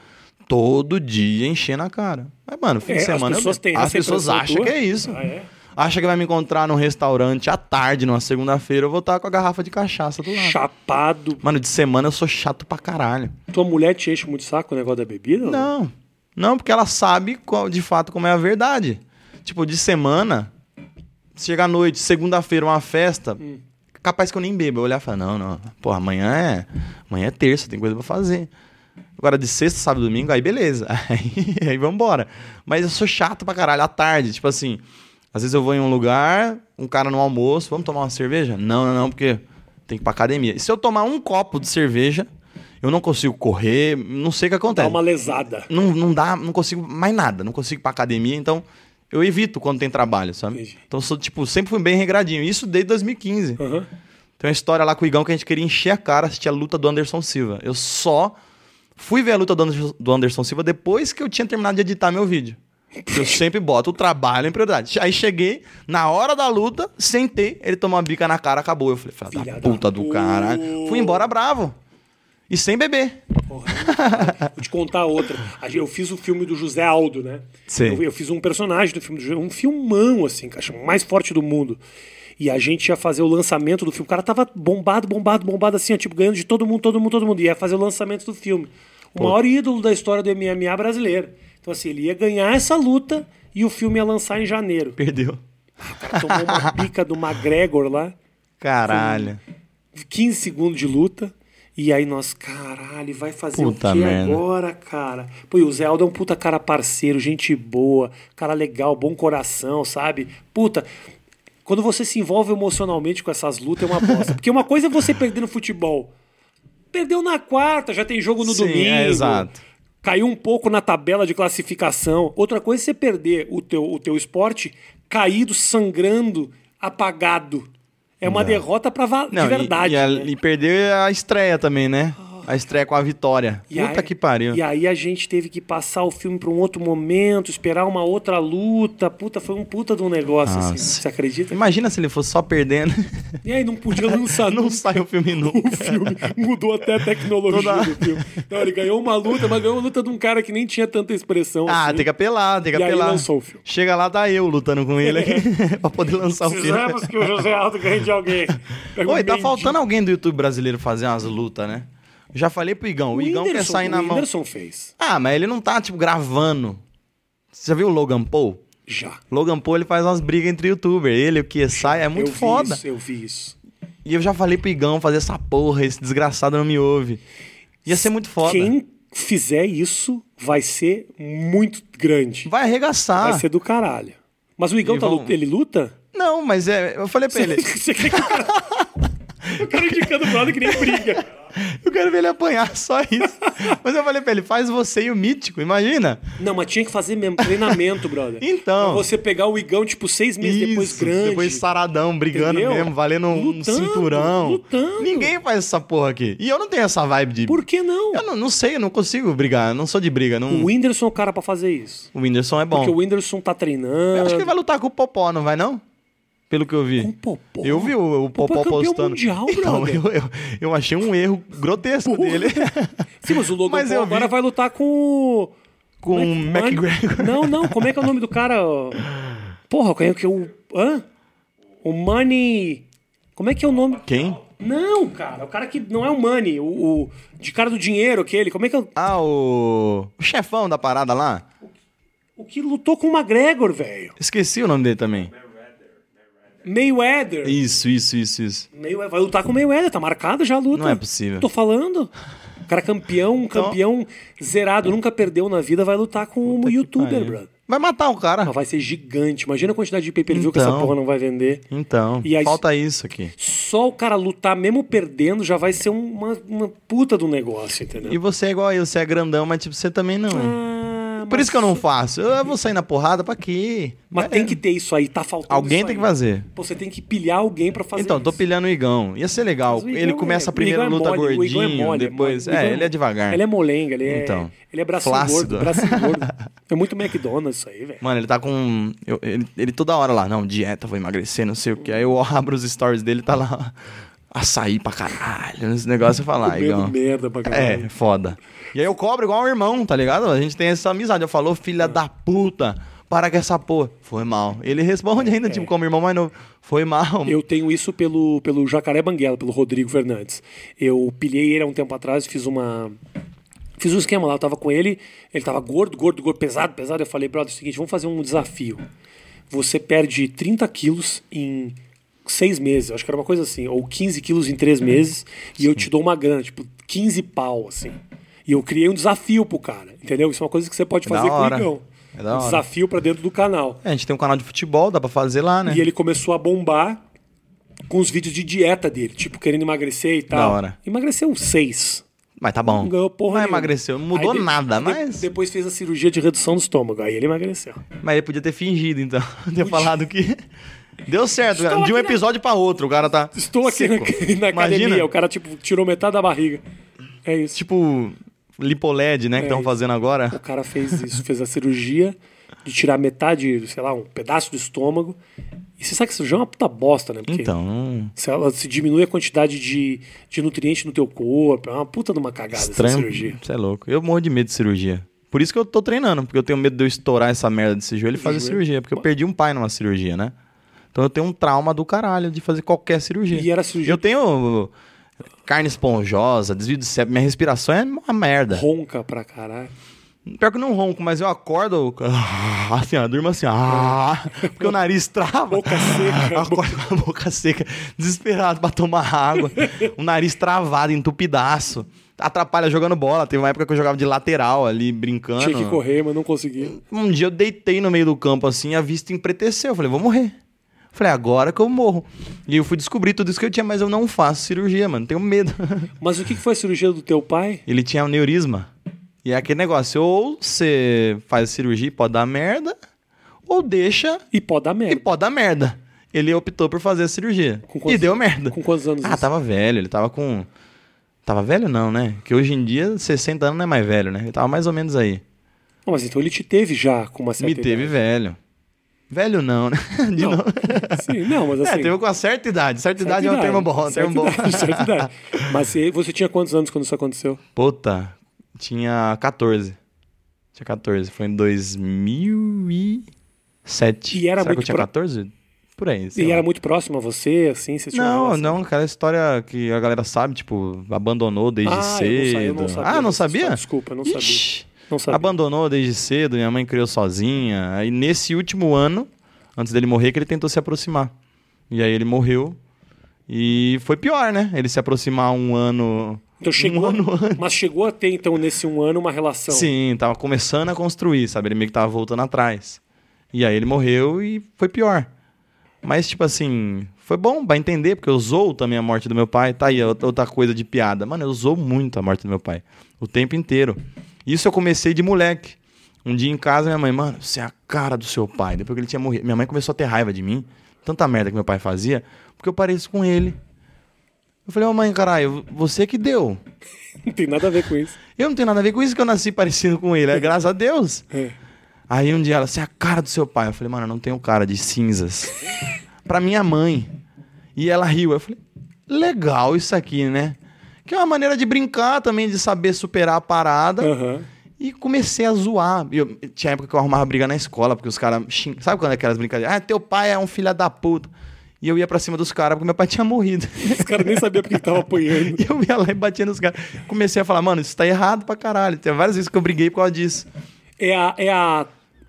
todo dia enchendo a cara. Mas, mano, fim É, de as semana. eu pessoas bebo. têm As pessoas acham tua? que é isso. Ah, é? Acha que vai me encontrar num restaurante à tarde, numa segunda-feira, eu vou estar com a garrafa de cachaça do lado. Chapado. Mano, de semana eu sou chato pra caralho. Tua mulher te enche muito saco o negócio da bebida? Não. Não, porque ela sabe qual- de fato como é a verdade. Tipo, de semana, chega à noite, segunda-feira, uma festa, capaz que eu nem bebo. Eu olhar e falar, não, não. Pô, amanhã é. Amanhã é terça, tem coisa pra fazer. Agora, de sexta, sábado, domingo, aí beleza. Aí, aí vambora. Mas eu sou chato pra caralho, à tarde. Tipo assim, às vezes eu vou em um lugar, um cara no almoço, vamos tomar uma cerveja? Não, não, não, porque tem que ir pra academia. E se eu tomar um copo de cerveja, eu não consigo correr, não sei o que Dá acontece uma lesada. não, não dá, não consigo mais nada, não consigo ir pra academia, então eu evito quando tem trabalho, sabe? Entendi. Então eu sou, tipo, sempre fui bem regradinho. Isso desde 2015. Aham. Tem uma história lá com o Igão que a gente queria encher a cara assistir a luta do Anderson Silva. Eu só fui ver a luta do Anderson Silva depois que eu tinha terminado de editar meu vídeo. Porque Eu sempre boto o trabalho em prioridade. Aí cheguei, na hora da luta, sentei, ele tomou uma bica na cara, acabou. Eu falei, filha da da puta do caralho. Fui embora bravo. E sem beber. Porra. Vou te contar outra. Eu fiz o filme do José Aldo, né? Sim. Eu, eu fiz um personagem do filme do José um filmão, assim, o mais forte do mundo. E a gente ia fazer o lançamento do filme. O cara tava bombado, bombado, bombado, assim, ó, tipo, ganhando de todo mundo, todo mundo, todo mundo. E ia fazer o lançamento do filme. O maior ídolo da história do MMA brasileiro. Então, assim, ele ia ganhar essa luta e o filme ia lançar em janeiro. Perdeu. O cara tomou uma pica do McGregor lá. Caralho. 15 segundos de luta. E aí nós, caralho, vai fazer Puta o que merda. agora, cara? Pô, e o Zé Aldo é um puta cara parceiro, gente boa, cara legal, bom coração, sabe? Puta, quando você se envolve emocionalmente com essas lutas é uma bosta. Porque uma coisa é você perder no futebol. Perdeu na quarta, já tem jogo no Sim, domingo. é, exato. Caiu um pouco na tabela de classificação. Outra coisa é você perder o teu, o teu esporte caído, sangrando, apagado. É uma derrota pra de Não, e- verdade. E, a- né? e perder a estreia também, né? A estreia com a vitória. E Puta aí- que pariu. E aí a gente teve que passar o filme pra um outro momento, esperar uma outra luta. Puta, foi um puta de um negócio, assim. Nossa. Você acredita? Imagina se ele fosse só perdendo. E aí não podia lançar não nunca sai o filme nunca. o filme. Mudou até a tecnologia Toda- do filme. Não, ele ganhou uma luta, mas ganhou uma luta de um cara que nem tinha tanta expressão Ah, assim. tem que apelar, tem que E aí apelar. lançou o filme. Chega lá, tá eu lutando com ele aqui pra poder lançar o filme. Precisamos que o José Aldo ganhe de alguém. Pega um Oi, tá mendigo. faltando alguém do YouTube brasileiro fazer umas lutas, né? Já falei pro Igão, o, O Igão quer sair na o mão. Whindersson fez. Ah, mas ele não tá, tipo, gravando. Você já viu o Logan Paul? Já. Logan Paul, ele faz umas brigas entre youtubers. Ele, o que sai, é muito eu foda. Isso, eu vi isso. E eu já falei pro Igão fazer essa porra, esse desgraçado não me ouve. Ia ser muito foda. Quem fizer isso vai ser muito grande. Vai arregaçar. Vai ser do caralho. Mas o Igão tá vão- lut- ele luta? Não, mas é, eu falei pra ele, Você quer que o cara... o cara indicando o brother que nem briga. eu quero ver ele apanhar, só isso. mas eu falei pra ele, faz você e o Mítico, imagina. Não, mas tinha que fazer mesmo treinamento, brother. Então. Pra você pegar o Igão, tipo, seis meses depois Isso, grande. Depois saradão, brigando Entendeu? mesmo, valendo um Lutando, cinturão. lutando. Ninguém faz essa porra aqui. E eu não tenho essa vibe de. Por que não? Eu não, não sei, eu não consigo brigar. Eu não sou de briga. Não... O Whindersson é o cara pra fazer isso. O Whindersson é bom. Porque o Whindersson tá treinando. Eu acho que ele vai lutar com o Popó, não vai não? Pelo que eu vi. Com Popó? Eu vi o, o Popó Popó é campeão postando. mundial, então, eu, eu, eu achei um erro grotesco dele. Sim, mas o Logan Mas Paul eu vi. agora vai lutar com o... com o é McGregor. Não, não, como é que é o nome do cara? Porra, quem é que é o... Hã? O Money... Como é que é o nome? Quem? Não, cara, o cara que não é o Money, o, o de cara do dinheiro, aquele. Como é que é o, Ah, o... o chefão da parada lá. o que lutou com o McGregor, velho? Esqueci o nome dele também. Mayweather. Isso, isso, isso, isso. Mayweather. Vai lutar com o Mayweather, tá marcado já a luta. Não é possível. Tô falando. O cara campeão, um Então- campeão zerado, nunca perdeu na vida, vai lutar com o youtuber, brother. Vai matar o cara. Mas vai ser gigante. Imagina a quantidade de pay-per-view que essa Então. porra não vai vender. Então, E aí- falta isso aqui. Só o cara lutar, mesmo perdendo, já vai ser uma, uma puta do negócio, entendeu? E você é igual eu, você é grandão, mas tipo, você também não. Ah, Por mas- isso que eu não faço. Eu vou sair na porrada pra quê? Mas É. tem que ter isso aí, tá faltando Alguém isso tem que fazer. Pô, Você tem que pilhar alguém pra fazer Então, tô isso. pilhando o Igão. Ia ser legal. Ele é- começa a o primeira é luta mole, o Igão é gordinho, mole, depois. É, ele é devagar. Ele é molenga, ele é. Então, ele é bracinho flácido. gordo, gordo. É muito McDonald's isso aí, velho. Mano, ele tá com. eu- ele, ele toda hora lá, não, dieta, vou emagrecer, não sei o que. Aí eu abro os stories dele tá lá. Açaí pra caralho. Esse negócio eu falar, Comendo Igão. merda pra É, caralho. foda. E aí eu cobro igual um irmão, tá ligado? A gente tem essa amizade. Eu falo, filha da puta, para com essa porra. Foi mal. Ele responde ainda, tipo, como irmão mais novo. Foi mal. É. Eu tenho isso pelo, pelo Jacaré Banguela, pelo Rodrigo Fernandes. Eu pilhei ele há um tempo atrás, fiz uma. Fiz um esquema lá, eu tava com ele, ele tava gordo, gordo, gordo, pesado, pesado. Eu falei, brother, é o seguinte, vamos fazer um desafio. Você perde 30 quilos em seis meses, acho que era uma coisa assim, ou 15 quilos em três meses, e eu te dou uma grana, tipo, 15 pau, assim. E eu criei um desafio pro cara, entendeu? Isso é uma coisa que você pode da fazer com o. Igão. É da um hora. desafio pra dentro do canal. É, a gente tem um canal de futebol, dá pra fazer lá, né? E ele começou a bombar com os vídeos de dieta dele, tipo, querendo emagrecer e tal. hora. Emagreceu seis. Mas tá bom. Não ganhou porra nenhuma. emagreceu. Não mudou Aí nada, de- mas. Depois fez a cirurgia de redução do estômago, aí ele emagreceu. Mas ele podia ter fingido, então. Ter falado que. Deu certo, Estou cara. De um aqui na- episódio pra outro, o cara tá. Estou aqui na, na academia, Imagina, o cara, tipo, tirou metade da barriga. É isso. tipo, lipoled, né? que estão fazendo agora. O cara fez isso, fez a cirurgia de tirar metade, sei lá, um pedaço do estômago. E você sabe que cirurgia é uma puta bosta, né? Porque Então, se ela se diminui a quantidade de, de nutriente no teu corpo, é uma puta de uma cagada essa estranho. cirurgia. Você é louco. Eu morro de medo de cirurgia. Por isso que eu tô treinando, porque eu tenho medo de eu estourar essa merda desse joelho e fazer joelho. cirurgia. Porque eu perdi um pai numa cirurgia, né? Então eu tenho um trauma do caralho de fazer qualquer cirurgia. E era cirurgia Eu tenho carne esponjosa, desvio de septo. Minha respiração é uma merda. ronca pra caralho. Pior que eu não ronco, mas eu acordo assim, ó, durmo assim, ah, porque o nariz trava. Boca seca. Eu acordo com a boca seca, desesperado pra tomar água. o nariz travado, entupidaço. Atrapalha jogando bola. Teve uma época que eu jogava de lateral ali, brincando. Tinha que correr, mas não consegui. Um dia eu deitei no meio do campo assim, a vista empreteceu. Eu falei, vou morrer. Falei, agora que eu morro. E eu fui descobrir tudo isso que eu tinha, mas eu não faço cirurgia, mano. Tenho medo. Mas o que foi a cirurgia do teu pai? Ele tinha neurisma. E é aquele negócio, ou você faz cirurgia e pode dar merda, ou deixa E pode dar e merda. pode dar merda. Ele optou por fazer a cirurgia. Quantos- e deu merda. Com quantos anos Ah, isso? tava velho, ele tava com Tava velho não, né? Que hoje em dia 60 anos não é mais velho, né? Ele tava mais ou menos aí. Mas então ele te teve já com uma certa Me teve idade. velho. Velho não, né? De Não. novo. Sim, não, mas É, assim... teve com uma certa idade. Certa, certa idade é um termo bom. Um certa termo bom. idade, certa idade. Mas você, tinha quantos anos quando isso aconteceu? Puta, tinha 14. Tinha 14. Foi em 2007. E era Será que muito eu tinha pro- 14? Por aí. E lá. era muito próximo a você, assim? Você tinha Não, não, aquela história que a galera sabe, tipo, abandonou desde Ah, eu não sa- eu cedo. não sabia ah, não sabia? desculpa, não sabia. Não sabia. Abandonou desde cedo, minha mãe criou sozinha. Aí nesse último ano, antes dele morrer, que ele tentou se aproximar. E aí ele morreu. E foi pior, né? Ele se aproximar um ano. Então chegou, um ano antes. mas chegou a ter, então, nesse um ano, uma relação. Sim, tava começando a construir, sabe? Ele meio que tava voltando atrás. E aí ele morreu e foi pior. Mas, tipo assim, foi bom pra entender, porque eu zoo também a morte do meu pai. Tá aí, outra coisa de piada. Mano, eu zoo muito a morte do meu pai. O tempo inteiro. Isso eu comecei de moleque. Um dia em casa, minha mãe, mano, você é a cara do seu pai. Depois que ele tinha morrido. Minha mãe começou a ter raiva de mim. Tanta merda que meu pai fazia, porque eu pareço com ele. Eu falei, ô mãe, caralho, você que deu. Não tem nada a ver com isso. Eu não tenho nada a ver com isso que eu nasci parecido com ele, é graças a Deus. É. Aí um dia ela, você é a cara do seu pai. Eu falei, mano, eu não tenho cara de cinzas. pra minha mãe. E ela riu. Eu falei, legal isso aqui, né? Que é uma maneira de brincar também, de saber superar a parada. Aham. E comecei a zoar. Eu, tinha época que eu arrumava briga na escola, porque os caras. xing- Sabe quando é aquelas brincadeiras? Ah, teu pai é um filho da puta. E eu ia pra cima dos caras, porque meu pai tinha morrido. Os caras nem sabiam porque tava apanhando. E eu ia lá e batia nos caras. Comecei a falar, mano, isso tá errado pra caralho. Tem várias vezes que eu briguei por causa disso. É a, é a,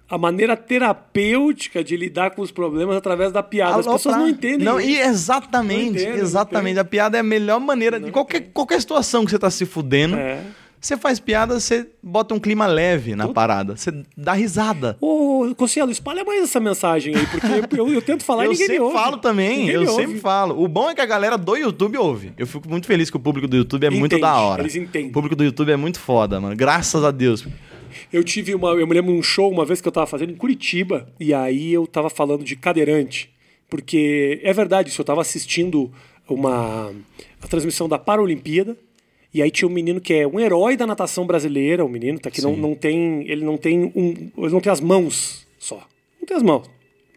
a maneira terapêutica de lidar com os problemas através da piada. As Alô, pessoas pra- não entendem Não, e exatamente, Não entendem, não exatamente. A piada é a melhor maneira. de qualquer, qualquer situação que você tá se fudendo, É. você faz piada, você bota um clima leve na parada. Você dá risada. Ô, Cossielo, espalha mais essa mensagem aí, porque eu, eu tento falar e eu ninguém me sempre ouve. falo também, Ninguém eu sempre ouve. falo. O bom é que a galera do YouTube ouve. Eu fico muito feliz que o público do YouTube é muito da hora. eles entendem. O público do YouTube é muito foda, mano. Graças a Deus. Eu tive uma. Eu me lembro de um show uma vez que eu tava fazendo em Curitiba, e aí eu tava falando de cadeirante. Porque é verdade, isso, eu tava assistindo uma a transmissão da Paralimpíada, e aí tinha um menino que é um herói da natação brasileira, um menino tá, que não, não tem. Ele não tem um. Ele não tem as mãos só. Não tem as mãos.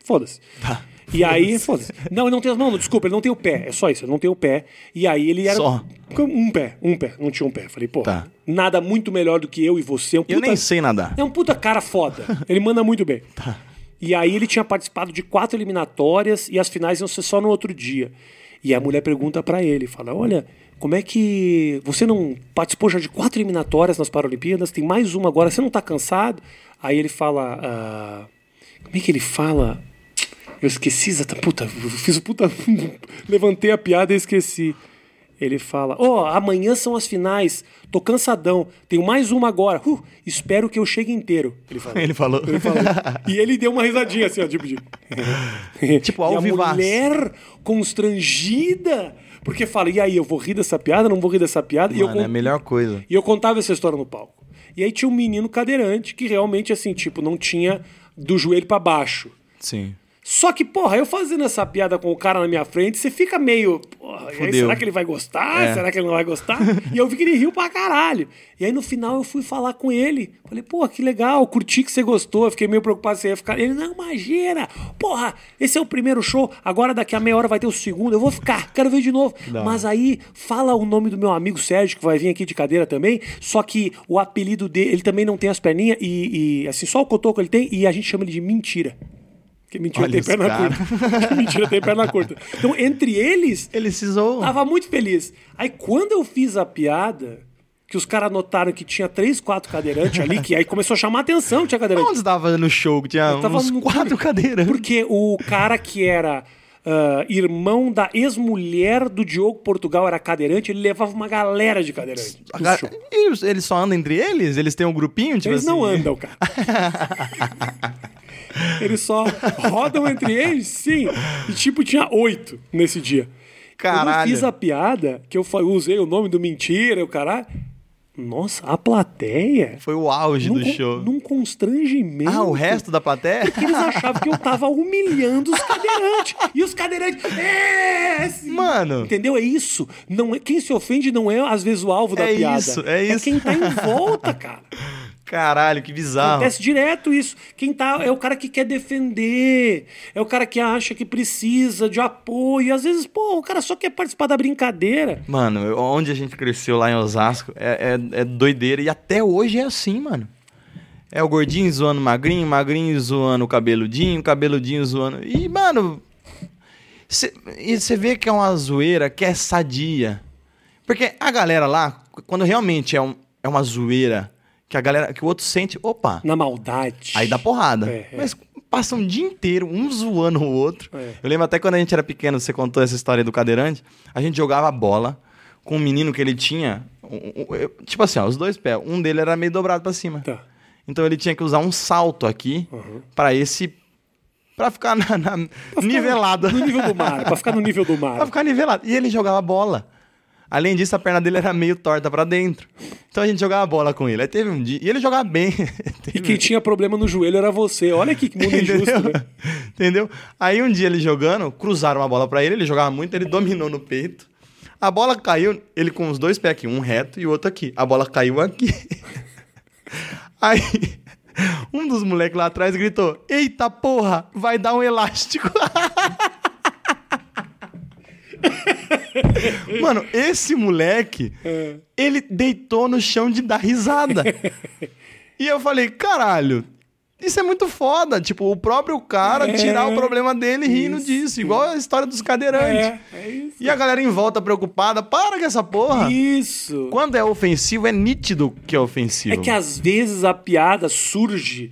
Foda-se. Tá. E aí, foda-se. Não, ele não tem as mãos, não, desculpa, ele não tem o pé. É só isso, ele não tem o pé. E aí ele era. Só. Um pé, um pé, não tinha um pé. Falei, pô, Tá. Nada muito melhor do que eu e você. Um Eu puta- nem sei nadar. é um puta cara foda. Ele manda muito bem. Tá. E aí ele tinha participado de quatro eliminatórias e as finais iam ser só no outro dia. E a mulher pergunta pra ele, fala: "Olha, como é que você não participou já de quatro eliminatórias nas Paralimpíadas? Tem mais uma agora. Você não tá cansado?" Aí ele fala: ah, como é que ele fala? Eu esqueci. Puta, eu fiz o puta. Levantei a piada e esqueci. Ele fala: Ó, amanhã são as finais. Tô cansadão. Tenho mais uma agora. Uh, espero que eu chegue inteiro. Ele fala. Ele falou. Ele falou. E ele deu uma risadinha assim, ó, tipo de. Tipo, e ao a vivaço. mulher constrangida. Porque fala: e aí, eu vou rir dessa piada? Não vou rir dessa piada? e eu Mano, é a melhor coisa. e eu contava essa história no palco. E aí tinha um menino cadeirante que realmente, assim, tipo, não tinha do joelho pra baixo. Sim. Só que, porra, eu fazendo essa piada com o cara na minha frente, você fica meio. Porra, aí, será que ele vai gostar? É. Será que ele não vai gostar? e eu vi que ele riu pra caralho. E aí no final eu fui falar com ele. Falei, porra, que legal, curti que você gostou. Eu fiquei meio preocupado se você ia ficar. Ele, não, imagina! Porra, esse é o primeiro show, agora daqui a meia hora vai ter o segundo. Eu vou ficar, quero ver de novo. Mas aí fala o nome do meu amigo Sérgio, que vai vir aqui de cadeira também. Só que o apelido dele, ele também não tem as perninhas e, e, assim, só o cotoco ele tem e a gente chama ele de mentira. Porque mentira Olha tem perna cara. curta. mentira tem perna curta. Então, entre eles, Ele se zoou. tava muito feliz. Aí, quando eu fiz a piada, que os caras notaram que tinha três, quatro cadeirantes ali, que aí começou a chamar a atenção que tinha cadeirante. Onde você tava no show que tinha Eu tava uns no quatro clube. cadeiras? Porque o cara que era ah, irmão da ex-mulher do Diogo Portugal era cadeirante, ele levava uma galera de cadeirante. A pro ga- show. E eles só andam entre eles? Eles têm um grupinho? Tipo Eles não assim? andam, cara. Eles só rodam entre eles, sim. E tipo, tinha oito nesse dia. Quando eu Caralho. fiz a piada, que eu usei o nome do mentira, o caralho. Nossa, a plateia? Foi o auge num, do show. Num constrangimento. Ah, o resto da plateia? Porque eles achavam que eu tava humilhando os cadeirantes. E os cadeirantes. É! assim. Mano. Entendeu? É isso. Não é, quem se ofende não é, às vezes, o alvo da É piada. isso, é isso. quem tá em volta, cara. Caralho, que bizarro. Acontece direto isso. Quem tá é o cara que quer defender, é o cara que acha que precisa de apoio. Às vezes, pô, o cara só quer participar da brincadeira. Mano, onde a gente cresceu lá em Osasco é, é, é doideira. E até hoje é assim, mano. É o gordinho zoando o magrinho, magrinho zoando o cabeludinho, cabeludinho zoando. E, mano. cê- E você vê que é uma zoeira que é sadia. Porque a galera lá, quando realmente é, um, é uma zoeira que a galera. que o outro sente, opa, Na maldade. Aí dá porrada. É, é. Mas passa um dia inteiro, um zoando o outro. É. Eu lembro até quando a gente era pequeno, você contou essa história do cadeirante, a gente jogava bola com um menino que ele tinha. tipo assim, ó, os dois pés. Um dele era meio dobrado pra cima. Tá. Então ele tinha que usar um salto aqui pra esse. pra ficar na, na- nivelado. No nível do mar, pra ficar no nível do mar. pra ficar nivelado. E ele jogava bola. Além disso, a perna dele era meio torta pra dentro. Então a gente jogava bola com ele. Aí teve um dia. E ele jogava bem. E quem tinha problema no joelho era você. Olha que mundo injusto, Entendeu? né? Entendeu? Aí um dia ele jogando, cruzaram uma bola pra ele, ele jogava muito, ele dominou no peito. A bola caiu, ele com os dois pés aqui, um reto e o outro aqui. A bola caiu aqui. Aí um dos moleques lá atrás gritou: Eita porra, vai dar um elástico. Mano, esse moleque, ele deitou no chão de dar risada. E eu falei, caralho, isso é muito foda. Tipo, o próprio cara É, tirar o problema dele rindo isso. disso. Igual a história dos cadeirantes. É, é isso. E a galera em volta preocupada, para com essa porra. Isso. Quando é ofensivo, é nítido que é ofensivo. É que às vezes a piada surge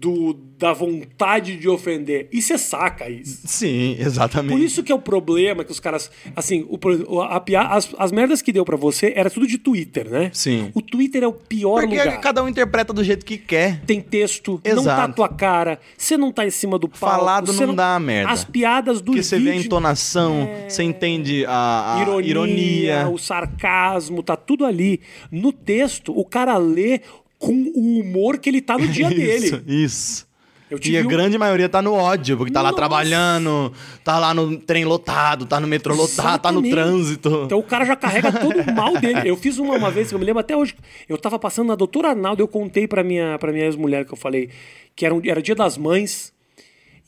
do, da vontade de ofender. E você saca isso. Sim, exatamente. Por isso que é o problema que os caras. Assim, o, a, pia- as, as merdas que deu pra você era tudo de Twitter, né? Sim. O Twitter é o pior Porque lugar. cada um interpreta do jeito que quer. Tem texto, não tá a Exato. tua cara, você não tá em cima do palco. Falado você não dá merda. As piadas do Porque você vê a entonação, você entende a, a ironia, ironia. o sarcasmo, tá tudo ali. No texto, o cara lê com o humor que ele tá no dia dele. Isso, isso. Eu E a um- grande maioria tá no ódio, porque tá lá Nossa. trabalhando, tá lá no trem lotado, tá no metrô lotado, tá no trânsito. Então o cara já carrega todo o mal dele. Eu fiz uma, uma vez, eu me lembro até hoje. Eu tava passando na doutora Arnaldo, eu contei pra minha, pra minha ex-mulher que eu falei que era, um, era dia das mães.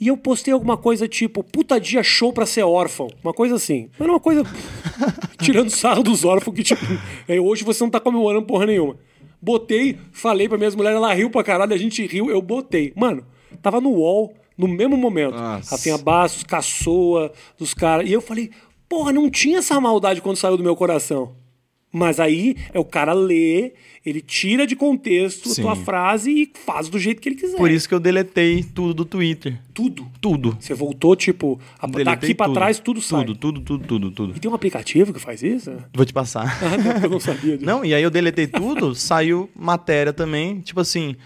E eu postei alguma coisa tipo, puta dia show pra ser órfão. Uma coisa assim. Era uma coisa. tirando sarro dos órfãos que, tipo, é, hoje você não tá comemorando porra nenhuma. Botei, falei pra minha ex-mulher, ela riu pra caralho, a gente riu, eu botei. Mano, tava no UOL, no mesmo momento. Nossa. Rafinha Bastos, Caçoa, dos caras. E eu falei, porra, não tinha essa maldade quando saiu do meu coração. Mas aí é o cara lê, ele tira de contexto Sim. a tua frase e faz do jeito que ele quiser. Por isso que eu deletei tudo do Twitter. Tudo. Tudo. Você voltou, tipo, a, daqui pra tudo. trás tudo sai. Tudo, tudo, tudo, tudo, tudo. E tem um aplicativo que faz isso? Vou te passar. Ah, não, eu não sabia disso. Não, e aí eu deletei tudo, saiu matéria também, tipo assim,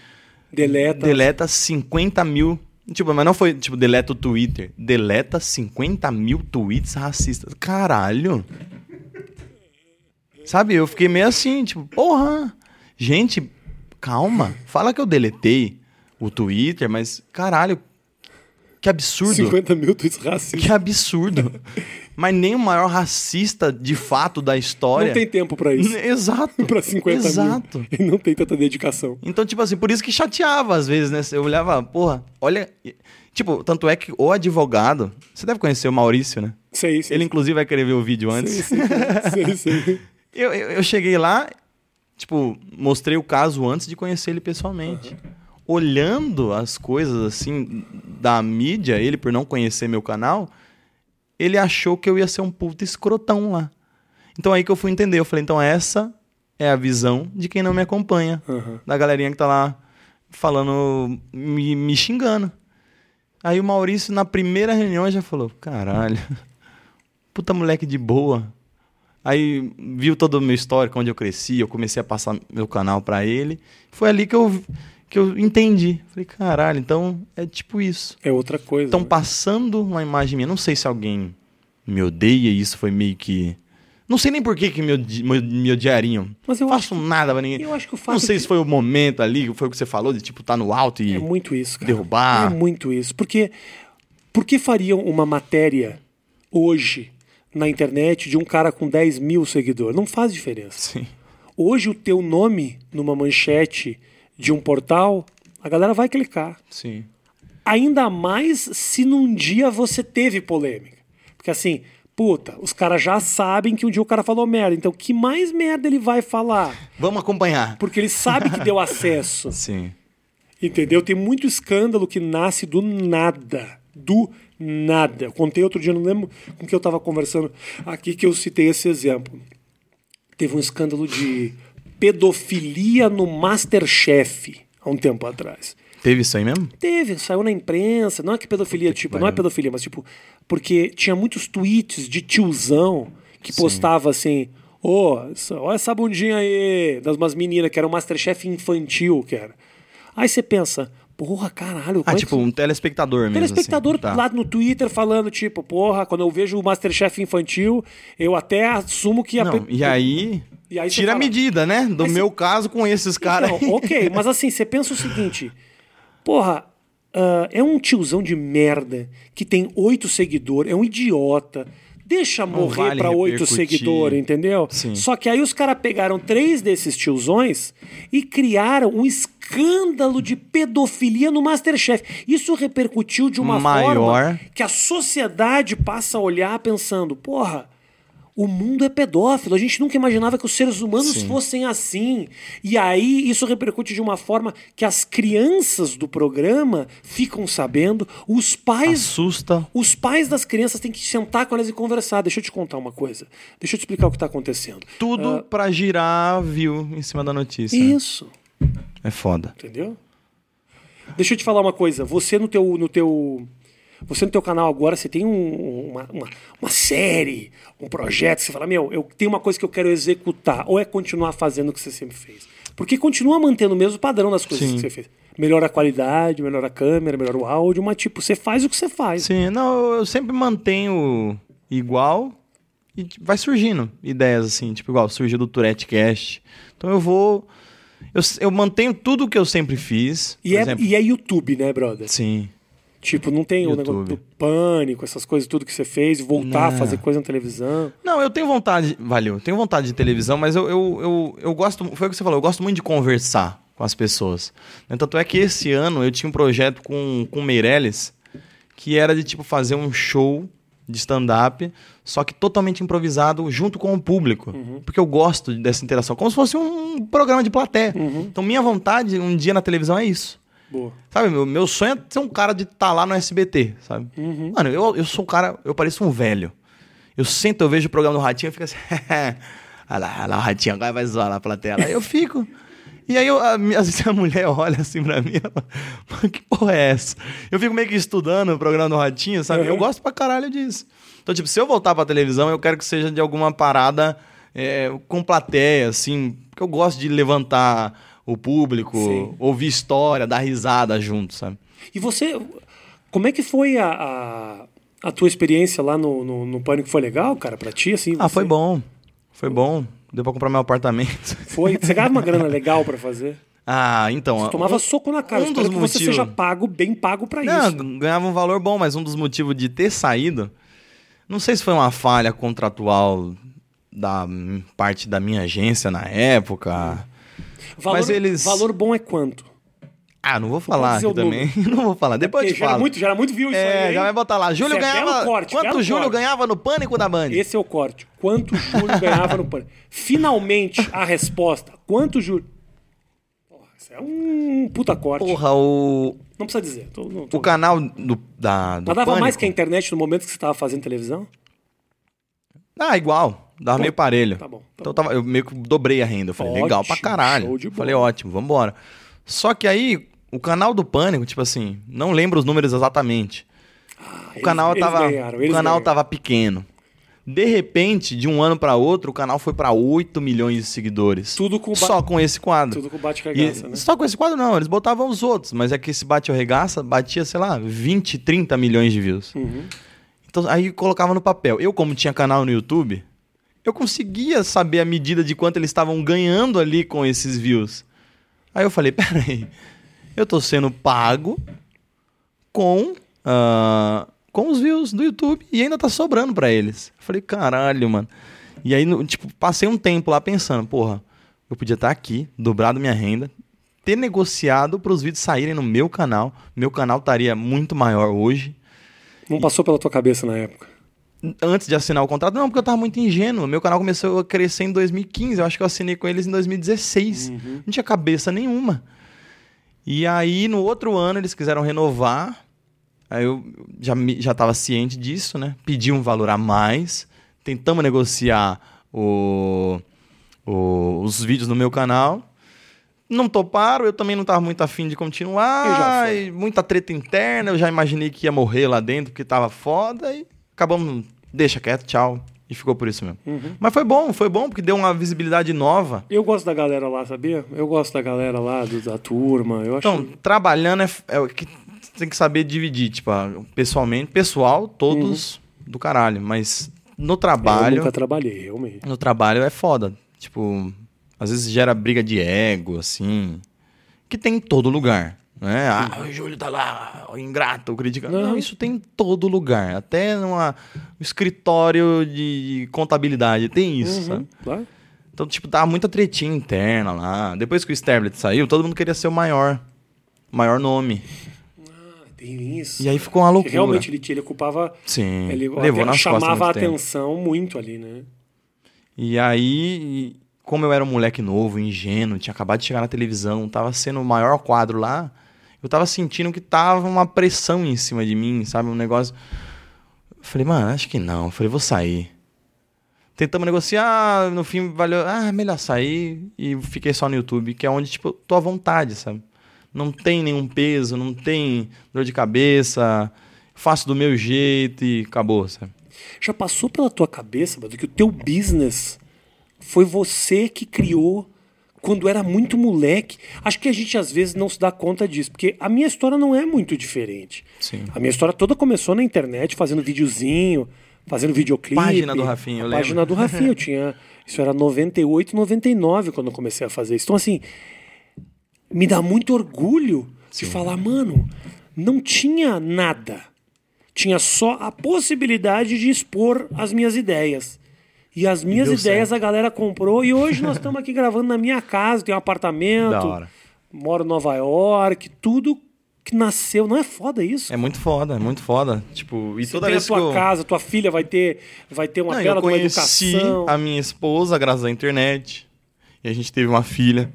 Deleta. deleta 50 mil. Tipo, mas não foi, tipo, deleta o Twitter. Deleta 50 mil tweets racistas. Caralho. Sabe, eu fiquei meio assim, tipo, porra. Gente, calma. Fala que eu deletei o Twitter, mas, caralho, que absurdo. 50 mil tweets racistas. Que absurdo. mas nem o maior racista de fato da história. Não tem tempo pra isso. Exato. pra 50 Exato. mil. Ele não tem tanta dedicação. Então, tipo assim, por isso que chateava às vezes, né? Eu olhava, porra, olha. Tipo, tanto é que o advogado. Você deve conhecer o Maurício, né? Sei, sei. Ele, inclusive, vai querer ver o vídeo antes. Sei, sei, sei, sei. Eu, eu, eu cheguei lá, tipo, mostrei o caso antes de conhecer ele pessoalmente. Olhando as coisas, assim, da mídia, ele, por não conhecer meu canal, ele achou que eu ia ser um puta escrotão lá. Então aí que eu fui entender. Eu falei, então essa é a visão de quem não me acompanha. Uhum. Da galerinha que tá lá falando, me, me xingando. Aí o Maurício, na primeira reunião, já falou: caralho, puta moleque de boa. Aí viu todo o meu histórico, onde eu cresci, eu comecei a passar meu canal pra ele. Foi ali que eu, que eu entendi. Falei, caralho, então é tipo isso. É outra coisa. Estão né? passando uma imagem minha. Não sei se alguém me odeia isso foi meio que Não sei nem por que, que me, odi- me, me odiariam. Mas eu faço acho nada pra ninguém. eu acho que o fato Não sei de- se foi o momento ali, foi o que você falou, de tipo, tá no alto e. É muito isso, cara. Derrubar. É muito isso. Porque por que fariam uma matéria hoje na internet de um cara com 10 mil seguidores? Não faz diferença. Sim. Hoje o teu nome numa manchete de um portal, a galera vai clicar. Sim. Ainda mais se num dia você teve polêmica. Porque assim, puta, os caras já sabem que um dia o cara falou merda. Então que mais merda ele vai falar? Vamos acompanhar. Porque ele sabe que deu acesso. Sim. Entendeu? Tem muito escândalo que nasce do nada. Do nada. Eu contei outro dia, não lembro com que eu estava conversando aqui, que eu citei esse exemplo. Teve um escândalo de pedofilia no Masterchef há um tempo atrás. Teve isso aí mesmo? Teve, saiu na imprensa. Não é que pedofilia, tipo, não é pedofilia, mas tipo, porque tinha muitos tweets de tiozão que postava assim: Ô, essa- olha essa bundinha aí, das umas meninas que era um Masterchef infantil, que era. Aí você pensa, porra, caralho, Ah, é tipo, um telespectador mesmo. Telespectador assim. Tá. lá no Twitter falando, tipo, porra, quando eu vejo o Masterchef infantil, eu até assumo que a Não, pe- e aí. E aí tira a fala- medida, né? Do meu caso com esses caras. Então, ok, mas assim, você pensa o seguinte: porra, ah, é um tiozão de merda que tem oito seguidores, é um idiota. Deixa morrer vale pra oito seguidores, entendeu? Sim. Só que aí os caras pegaram três desses tiozões e criaram um escândalo de pedofilia no Masterchef. Isso repercutiu de uma Maior. forma que a sociedade passa a olhar pensando, porra, o mundo é pedófilo. A gente nunca imaginava que os seres humanos Sim. fossem assim. E aí isso repercute de uma forma que as crianças do programa ficam sabendo, os pais. Assusta. Os pais das crianças têm que sentar com elas e conversar. Deixa eu te contar uma coisa. Deixa eu te explicar o que está acontecendo. Tudo pra girar view em cima da notícia. Isso. É foda. Entendeu? Deixa eu te falar uma coisa. Você no teu, no teu, você no teu canal agora, você tem um- uma, uma, uma série, um projeto, você fala, meu, eu tenho uma coisa que eu quero executar. Ou é continuar fazendo o que você sempre fez? Porque continua mantendo o mesmo padrão das coisas Sim. que você fez. Melhora a qualidade, melhora a câmera, melhora o áudio, mas tipo, você faz o que você faz. Sim, não, eu sempre mantenho igual e vai surgindo ideias assim, tipo igual surgiu do Tourette Cast. Então eu vou. Eu, eu mantenho tudo que eu sempre fiz. E é, exemplo. e é YouTube, né, brother? Sim. Tipo, não tem o YouTube. negócio do pânico, essas coisas, tudo que você fez, voltar a Não. fazer coisa na televisão. Não, eu tenho vontade. Valeu, eu tenho vontade de televisão, mas eu, eu, eu, eu gosto. Foi o que você falou, eu gosto muito de conversar com as pessoas. Né, Tanto é que esse ano eu tinha um projeto com, com o Meirelles que era de tipo fazer um show de stand-up, só que totalmente improvisado junto com o público. Porque eu gosto dessa interação, como se fosse um programa de plateia. Então, minha vontade um dia na televisão é isso. Boa. Sabe, meu, meu sonho é ser um cara de estar lá no SBT, sabe? Mano, eu, eu sou um cara, eu pareço um velho. Eu sento, eu vejo o programa do Ratinho e fico assim, olha lá, olha lá o Ratinho, agora vai zoar lá pela tela. Aí eu fico. E aí, eu, a, minha- às vezes a mulher olha assim pra mim, ela fala, "Mano, que porra é essa? Eu fico meio que estudando o programa do Ratinho, sabe? Eu Uhum. gosto pra caralho disso. Então, tipo, se eu voltar pra televisão, eu quero que seja de alguma parada é, com plateia, assim, porque eu gosto de levantar o público, Sim. ouvir história, dar risada junto, sabe? E você, como é que foi a, a, a tua experiência lá no, no, no Pânico? Foi legal, cara, pra ti? Assim, Ah, você- foi bom. Foi bom. Deu pra comprar meu apartamento. Foi? Você ganhava uma grana legal pra fazer? Ah, então. Você tomava um- soco na cara. um Espero dos que você motivos- seja pago, bem pago pra Não, isso. ganhava um valor bom, mas um dos motivos de ter saído. Não sei se foi uma falha contratual da parte da minha agência na época. Valor, mas eles- valor bom é quanto? Ah, não vou falar aqui também. Não vou falar. Depois eu Porque te falo. muito, gera muito view isso aí, É, já vai botar lá. Júlio Isso é ganhava. belo corte, Quanto o Júlio corte. ganhava no pânico da Band? Esse é o corte. Quanto Júlio ganhava no Pânico? Finalmente, a resposta. Quanto Júlio... Porra, isso é um puta corte. Porra, o. Não precisa dizer. Tô, não, tô... O canal do, da, do Mas dava Pânico- mais que a internet no momento que você estava fazendo televisão? Ah, igual. Dava meio parelho. Tá bom, tá então eu tava- eu meio que dobrei a renda. Eu falei, legal pra Ótimo, caralho. Falei, ótimo, vambora. Só que aí, o canal do Pânico, tipo assim, não lembro os números exatamente. Ah, O eles- canal eles tava. ganharam, o eles canal ganharam. tava pequeno. De repente, de um ano pra outro, o canal foi pra 8 milhões de seguidores. Tudo com Só com esse quadro. Tudo com bate E- regaça, né? Só com esse quadro não, eles botavam os outros, mas é que esse bate regaça batia, sei lá, 20, 30 milhões de views. Uhum. Então aí colocava no papel. Eu, como tinha canal no YouTube, eu conseguia saber a medida de quanto eles estavam ganhando ali com esses views. Aí eu falei, peraí, eu tô sendo pago com, uh, com os views do YouTube e ainda tá sobrando para eles. Eu falei, caralho, mano. E aí, tipo, passei um tempo lá pensando, porra, eu podia estar tá aqui, dobrado minha renda, ter negociado para os vídeos saírem no meu canal. Meu canal estaria muito maior hoje. Não passou pela tua cabeça na época? Antes de assinar o contrato, não, porque eu tava muito ingênuo. Meu canal começou a crescer em 2015. Eu acho que eu assinei com eles em 2016. Uhum. Não tinha cabeça nenhuma. E aí, no outro ano, eles quiseram renovar. Aí eu já, já tava ciente disso, né? Pedi um valor a mais. Tentamos negociar o, o, os vídeos no meu canal. Não toparam, eu também não estava muito afim de continuar. muita treta interna, eu já imaginei que ia morrer lá dentro, porque estava foda. E acabamos, deixa quieto, tchau. E ficou por isso mesmo. Uhum. Mas foi bom, foi bom, porque deu uma visibilidade nova. Eu gosto da galera lá, sabia? Eu gosto da galera lá, do, da turma. Eu então, acho... trabalhando é, é o que tem que saber dividir, tipo, pessoalmente, pessoal, todos uhum. do caralho. Mas no trabalho. Eu nunca trabalhei, realmente. No trabalho é foda. Tipo, às vezes gera briga de ego, assim. Que tem em todo lugar. Né? Ah, o Júlio tá lá, o ingrato, criticando. Não. não, isso tem em todo lugar. Até numa escritório de contabilidade tem isso, uhum, sabe? Claro. Então, tipo, tava muita tretinha interna lá. Depois que o Sterblit saiu, todo mundo queria ser o maior. Maior nome. Ah, tem isso. E aí ficou uma loucura. Realmente ele, ele ocupava. Sim. Ele levou nas chamava a atenção tempo. muito ali, né? E aí como eu era um moleque novo, ingênuo, tinha acabado de chegar na televisão, tava sendo o maior quadro lá, eu tava sentindo que tava uma pressão em cima de mim, sabe? Um negócio. Eu falei, mano, acho que não. Eu falei, vou sair. Tentamos negociar, no fim valeu, ah, melhor sair e fiquei só no YouTube, que é onde, tipo, tô à vontade, sabe? Não tem nenhum peso, não tem dor de cabeça, faço do meu jeito e acabou, sabe? Já passou pela tua cabeça, mano, que o teu business foi você que criou quando era muito moleque. Acho que a gente às vezes não se dá conta disso, porque a minha história não é muito diferente. Sim. A minha história toda começou na internet, fazendo videozinho, fazendo videoclipe. Página do Rafinha, eu Página do Rafinha, eu tinha. Isso era 98, 99 quando eu comecei a fazer isso. Então, assim, me dá muito orgulho Sim. de falar, mano, não tinha nada. Tinha só a possibilidade de expor as minhas ideias. E as minhas e ideias certo. a galera comprou. E hoje nós estamos aqui gravando na minha casa, tenho um apartamento, moro em Nova York, tudo que nasceu. Não é foda isso? É muito foda, é muito foda. Tipo, e Você toda tem vez a tua que eu... casa, tua filha vai ter, vai ter uma Não, bela eu conheci educação. a minha esposa graças à internet. E a gente teve uma filha.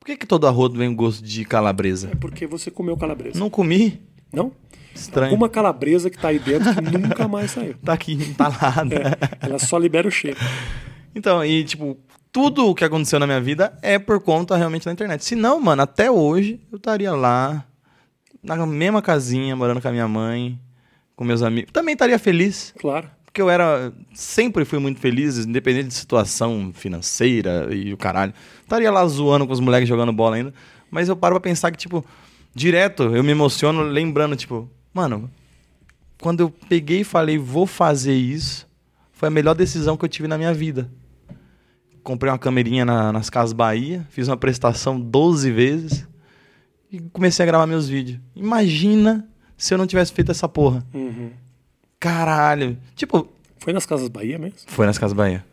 Por que, que todo arroz vem gosto de calabresa? É porque você comeu calabresa. Não comi. Não? Estranho. Alguma calabresa que tá aí dentro que nunca mais saiu. Tá aqui entalada. É, ela só libera o cheiro. Então, e tipo, tudo o que aconteceu na minha vida é por conta realmente da internet. Se não, mano, até hoje eu estaria lá, na mesma casinha, morando com a minha mãe, com meus amigos. Também estaria feliz. Claro. Porque eu era. Sempre fui muito feliz, independente de situação financeira e o caralho. Estaria lá zoando com os moleques jogando bola ainda. Mas eu paro pra pensar que, tipo, direto eu me emociono lembrando, tipo, Mano, quando eu peguei e falei, vou fazer isso, foi a melhor decisão que eu tive na minha vida. Comprei uma camerinha na, nas Casas Bahia, fiz uma prestação 12 vezes e comecei a gravar meus vídeos. Imagina se eu não tivesse feito essa porra. Uhum. Caralho. Tipo. Foi nas Casas Bahia mesmo? Foi nas Casas Bahia.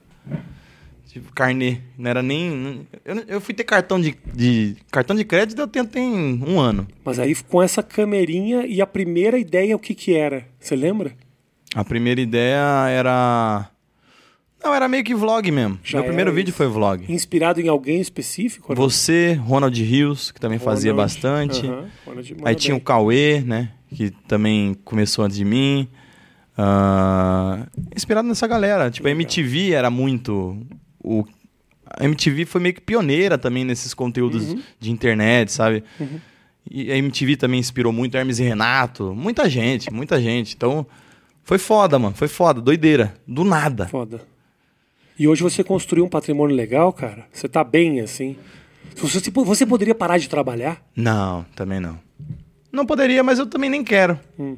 Tipo, carnê. Não era nem. Eu, eu fui ter cartão de, de. Cartão de crédito eu tenho tem um ano. Mas aí com essa camerinha e a primeira ideia, o que que era? Você lembra? A primeira ideia era. Não, era meio que vlog mesmo. Já Meu primeiro vídeo foi vlog. Inspirado em alguém específico? Você, Ronald Rios, que também Ronald, fazia bastante. Uh -huh. Aí tinha o Cauê, né? Que também começou antes de mim. Uh, inspirado nessa galera. Tipo, a MTV era muito o a MTV foi meio que pioneira também nesses conteúdos uhum. de internet, sabe? Uhum. E a MTV também inspirou muito Hermes e Renato, muita gente, muita gente. Então, foi foda, mano, foi foda, doideira, do nada. Foda. E hoje você construiu um patrimônio legal, cara? Você tá bem assim? Você, você poderia parar de trabalhar? Não, também não. Não poderia, mas eu também nem quero. Hum.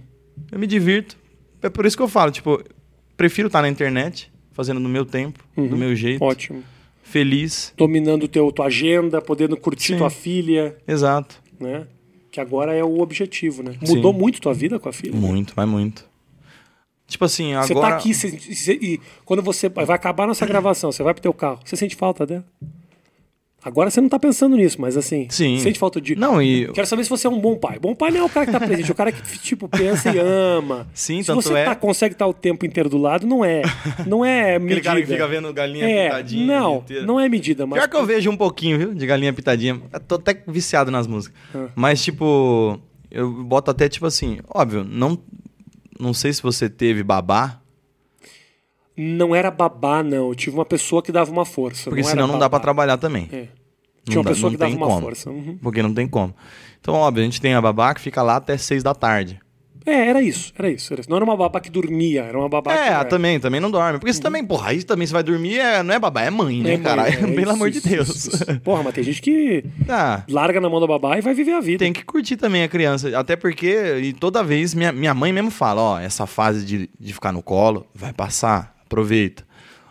Eu me divirto. É por isso que eu falo, tipo, prefiro estar na internet fazendo no meu tempo, Uhum. do meu jeito, Ótimo. feliz. Dominando teu, tua agenda, podendo curtir Sim. tua filha, Exato. né? Que agora é o objetivo, né? Sim. Mudou muito tua vida com a filha? Muito, mas muito. Tipo assim, agora. Você tá aqui cê- cê- e quando você vai acabar nossa gravação, você vai pro teu carro, você sente falta dela? Agora você não tá pensando nisso, mas assim, Sim. sente falta de. Não, e. Quero saber se você é um bom pai. Bom pai não é o cara que tá presente, é o cara que tipo pensa e ama. Sim, se tanto você é- tá- consegue estar o tempo inteiro do lado, não é, não é medida. Aquele cara que fica vendo galinha é, pitadinha. não, não é medida, mas Pior que eu vejo um pouquinho, viu? De galinha pitadinha. Eu tô até viciado nas músicas. Ah. Mas, tipo, eu boto até, tipo assim, óbvio, não, não sei se você teve babá, não era babá não. Eu tive uma pessoa que dava uma força. porque não senão não dá pra babá. trabalhar também. É. Não Tinha uma dá- pessoa que dava tem uma como. força. Uhum. Porque não tem como. Então, óbvio, a gente tem a babá que fica lá até seis da tarde. É, era isso, era isso, era isso. Não era uma babá que dormia, era uma babá É, que. também, também não dorme. Porque você também, porra, aí também você vai dormir, é, não é babá, é mãe, né, É, mãe, cara? é Pelo isso, amor de isso, Deus. isso. Porra, mas tem gente que Ah, larga na mão da babá e vai viver a vida. tem que curtir também a criança. Até porque, e toda vez, minha, minha mãe mesmo fala, ó, essa fase de, de ficar no colo vai passar, aproveita.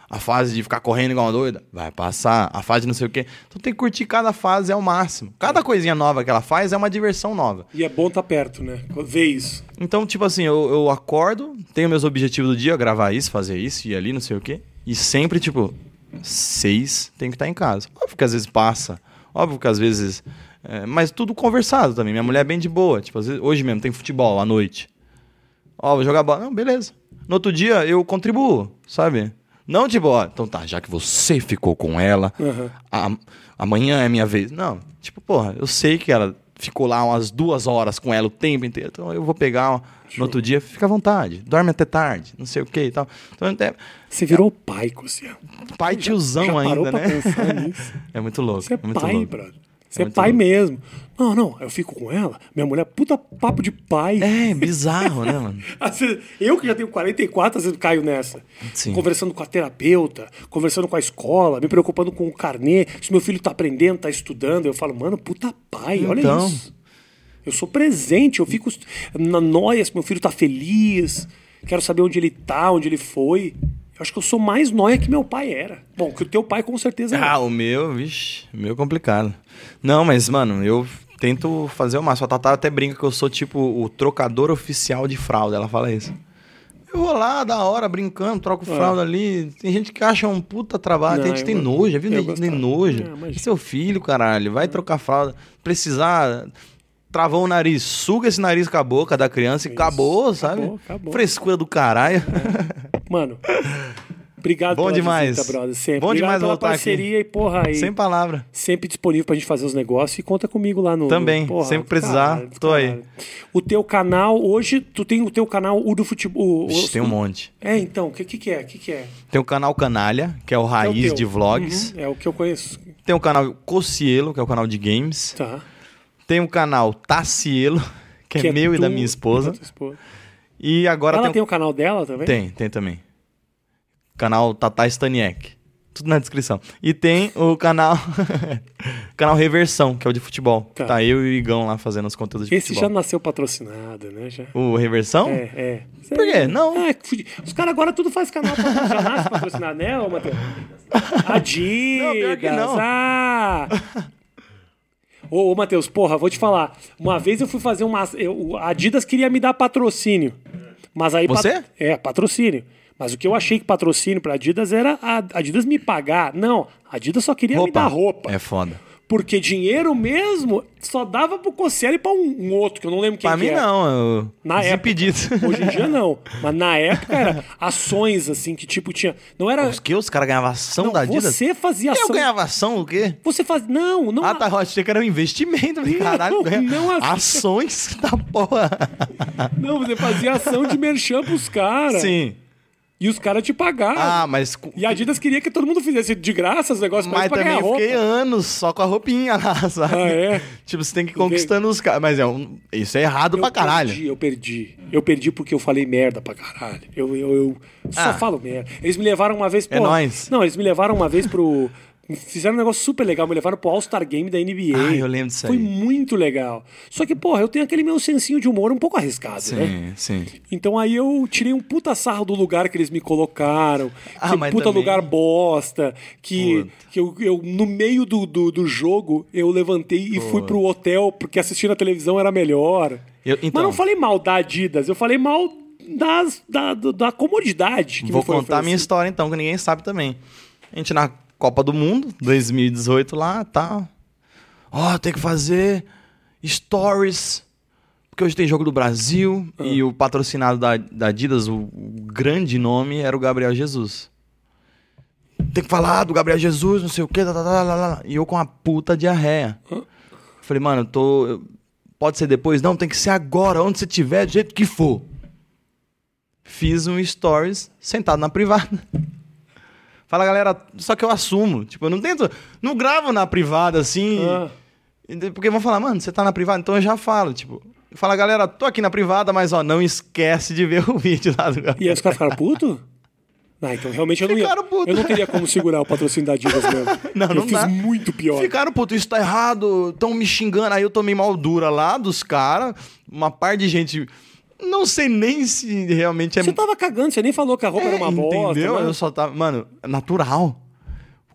A fase de ficar correndo igual uma doida, vai passar. A fase de não sei o quê. Então tem que curtir cada fase ao máximo. Cada coisinha nova que ela faz é uma diversão nova. E é bom estar perto, né? Ver isso. Então, tipo assim, eu, eu acordo, tenho meus objetivos do dia, gravar isso, fazer isso, ir ali, não sei o quê. E sempre, tipo, seis tem que estar em casa. Óbvio que às vezes passa. Óbvio que às vezes. é, mas tudo conversado também. Minha mulher é bem de boa. Tipo, às vezes, hoje mesmo tem futebol à noite. Ó, vou jogar bola. Não, beleza. No outro dia eu contribuo, sabe? Não tipo, ó, então tá, já que você ficou com ela, Aham. a- amanhã é minha vez. Não, tipo, porra, eu sei que ela ficou lá umas duas horas com ela o tempo inteiro, então eu vou pegar ó, no outro dia, fica à vontade, dorme até tarde, não sei o que e tal. Então, até, Você virou pai, Cossiel. pai tiozão Já ainda, né? É muito louco. Você é muito pai, louco. brother. Você é, muito pai louco. mesmo. Não, não, eu fico com ela. Minha mulher, puta papo de pai. É, bizarro, né, mano? Vezes, Eu que já tenho 44, às vezes caio nessa. Sim. Conversando com a terapeuta, conversando com a escola, me preocupando com o carnê, se meu filho tá aprendendo, tá estudando. Eu falo, mano, puta pai, olha Então. isso. Eu sou presente, eu fico na noia se meu filho tá feliz, quero saber onde ele tá, onde ele foi. Eu acho que eu sou mais noia que meu pai era. Bom, que o teu pai com certeza Ah, era. o meu, vixi, o meu é complicado. Não, mas, mano, eu tento fazer o máximo. A Tatá até brinca que eu sou, tipo, o trocador oficial de fralda. Ela fala isso. Eu vou lá, da hora, brincando, troco fralda ali. Tem gente que acha um puta trabalho, É. Não, tem gente que tem nojo, já viu? Tem, tem gostava. nojo. É, imagina. Seu filho, caralho, vai trocar fralda. Precisar, travou o nariz, suga esse nariz com a boca da criança e acabou, sabe? Acabou, acabou. Frescura do caralho. Mano, obrigado Bom pela demais. visita, brother. Sempre. Bom obrigado demais pela voltar aqui. parceria e, porra, aí. Sem palavra. sempre disponível pra gente fazer os negócios e conta comigo lá no. Também, Porra, sempre precisar, caralho, tô aí. caralho. O teu canal, hoje, tu tem o teu canal, o do futebol. o- Vixe, o- tem um monte. É, então, o que, que, que é? Que, que é? Tem o canal Canalha, que é o É o Raiz de Vlogs. Uhum, é o que eu conheço. Tem o canal Cocielo, que é o canal de games. Tá. Tem o canal Tacielo, que, é, meu e da minha esposa. esposa. E agora Ela tem, tem o- canal dela também? tem, tem também. Canal Tata Staniek. Tudo na descrição. E tem o canal canal Reversão, que é o de futebol. Tá. Tá, eu e o Igão lá fazendo os conteúdos de Esse já futebol. nasceu patrocinado, né? Já. O Reversão? É, é. Por quê? Não. É, que os caras agora tudo faz canal patrocinado, já patrocinado, né, ô Matheus? Adidas! Não, pior que não. Ah! Ô, ô Matheus, porra, vou te falar. Uma vez eu fui fazer uma. Eu, a Adidas queria me dar patrocínio. Mas aí. Você? pat- É, patrocínio. Mas o que eu achei que patrocínio pra Adidas era a Adidas me pagar. Não, a Adidas só queria me dar roupa. É foda. Porque dinheiro mesmo só dava pro Cossielli e pra um, um outro, que eu não lembro quem Pra que mim era. não, eu... Na desimpedido. época. Hoje em dia não. Mas na época era ações, assim, que tipo tinha. Não era. Os que? Os caras ganhavam ação não, da Adidas? você fazia Eu ação. ganhava ação o quê? Você faz. Não, não. Ah, tá, eu achei que era um investimento. Falei, Caralho, ganha não assim. ações da porra. Não, você fazia ação de merchan pros caras. Sim. E os caras te pagavam. Ah, mas... E a Adidas queria que todo mundo fizesse de graça os negócios pra Mas pra também ganhar eu roupa. fiquei anos só com a roupinha lá, sabe? Ah, é? Tipo, você tem que ir conquistando os caras. Mas é um... isso é errado Eu pra caralho. perdi, eu perdi. Eu perdi porque eu falei merda pra caralho. Eu, eu, eu só Ah. falo merda. Eles me levaram uma vez. É pô, nóis. Não, eles me levaram uma vez pro. Fizeram um negócio super legal, me levaram pro All-Star Game da NBA. Ah, eu lembro disso Foi aí. muito legal. Só que, porra, eu tenho aquele meu sensinho de humor um pouco arriscado, né? Sim, sim. Então aí eu tirei um puta sarro do lugar que eles me colocaram. Ah, que mas puta também- lugar bosta. Que, Puta. que eu, eu, no meio do, do, do jogo, eu levantei e fui pro hotel porque assistir na televisão era melhor. Eu- Mas então- não falei mal da Adidas, eu falei mal das, da, da comodidade. Que Vou foi contar a minha história então, que ninguém sabe também. A gente na Copa do Mundo, 2018 lá, tá. Ó, tem que fazer stories. Porque hoje tem jogo do Brasil Ah. e o patrocinado da, da Adidas, o, o grande nome era o Gabriel Jesus. Tem que falar do Gabriel Jesus, não sei o quê, tá, tá, tá, e eu com a puta diarreia. Hã? Falei, mano, eu tô. eu- Pode ser depois? Não, tem que ser agora, onde você tiver, do jeito que for. Fiz um stories sentado na privada. Fala, galera, só que eu assumo. Tipo, eu não tento. Não gravo na privada assim. Ah. Porque vão falar, mano, você tá na privada? Então eu já falo, tipo. Fala, galera, tô aqui na privada, mas ó, não esquece de ver o vídeo lá do E aí os caras ficaram putos? Ah, então realmente eu não ia. Ficaram putos. Eu não teria como segurar o patrocínio da Adidas mesmo. Não, eu não fiz dá. muito pior. Ficaram, puto, isso tá errado, tão me xingando. Aí eu tomei mal dura lá dos caras, uma par de gente. Não sei nem se realmente é. Você tava cagando, você nem falou que a roupa era uma bosta. Entendeu? né? Eu só tava. Mano, é natural.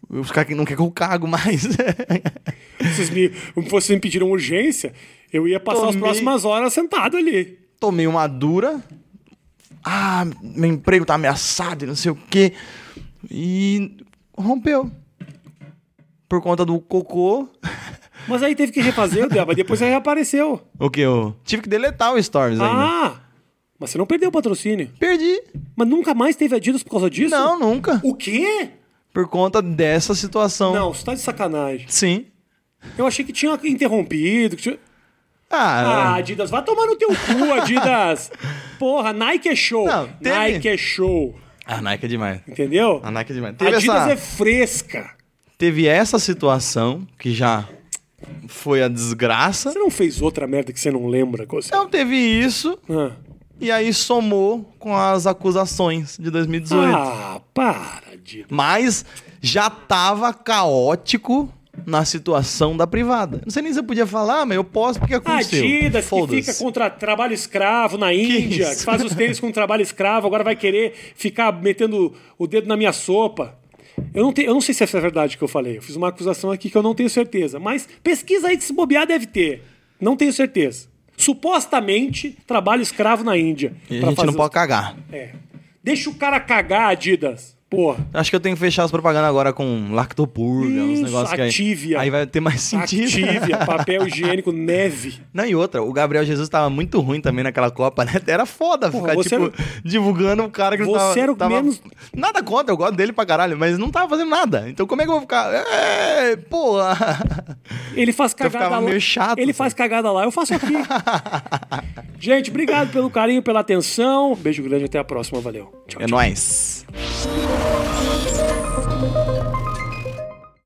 Os caras que não querem que eu cago mais. Vocês me, vocês me pediram urgência, eu ia passar as Tomei- próximas horas sentado ali. Tomei uma dura. Ah, meu emprego tá ameaçado e não sei o quê. E rompeu. Por conta do cocô. Mas aí teve que refazer, Deba, depois aí reapareceu. O que eu tive que deletar o Stories ainda. Ah! Mas você não perdeu o patrocínio. Perdi. Mas nunca mais teve Adidas por causa disso? Não, nunca. O quê? Por conta dessa situação. Não, você tá de sacanagem. Sim. Eu achei que tinha interrompido. que tinha- Ah, Ah, Adidas, vai tomar no teu cu, Adidas. Porra, Nike é show. Não, teve- Nike é show. a Nike é demais. Entendeu? A Nike é demais. Teve Adidas essa, é fresca. teve essa situação que já foi a desgraça. Você não fez outra merda que você não lembra? Coisa? Então teve isso Ah. e aí somou com as acusações de 2018. Ah, para, Adidas. Mas já tava caótico na situação da privada. Não sei nem se eu podia falar, mas eu posso porque aconteceu. Adidas que fica contra trabalho escravo na Índia, que, isso? faz os tênis com trabalho escravo, agora vai querer ficar metendo o dedo na minha sopa. Eu não, te- eu não sei se essa é verdade que eu falei. Eu fiz uma acusação aqui que eu não tenho certeza. Mas pesquisa aí que se bobear deve ter. Não tenho certeza. Supostamente, trabalho escravo na Índia. E a gente fazer não pode cagar. É. Deixa o cara cagar, Adidas. Porra. Acho que eu tenho que fechar as propagandas agora com lactopurga, uns negócios que aí, aí vai ter mais sentido. Activia, papel higiênico, neve. Não, e outra, o Gabriel Jesus tava muito ruim também naquela Copa, né? Era foda Porra, ficar, você tipo, era- divulgando o cara que não Você tava... era o tava- menos- Nada contra, eu gosto dele pra caralho, mas não tava fazendo nada. Então como é que eu vou ficar... É, porra... Ele faz Então cagada lá. meio chato, Ele faz cagada lá, eu faço aqui. Gente, obrigado pelo carinho, pela atenção. Beijo grande, até a próxima. Valeu. Tchau, É tchau. nóis. Música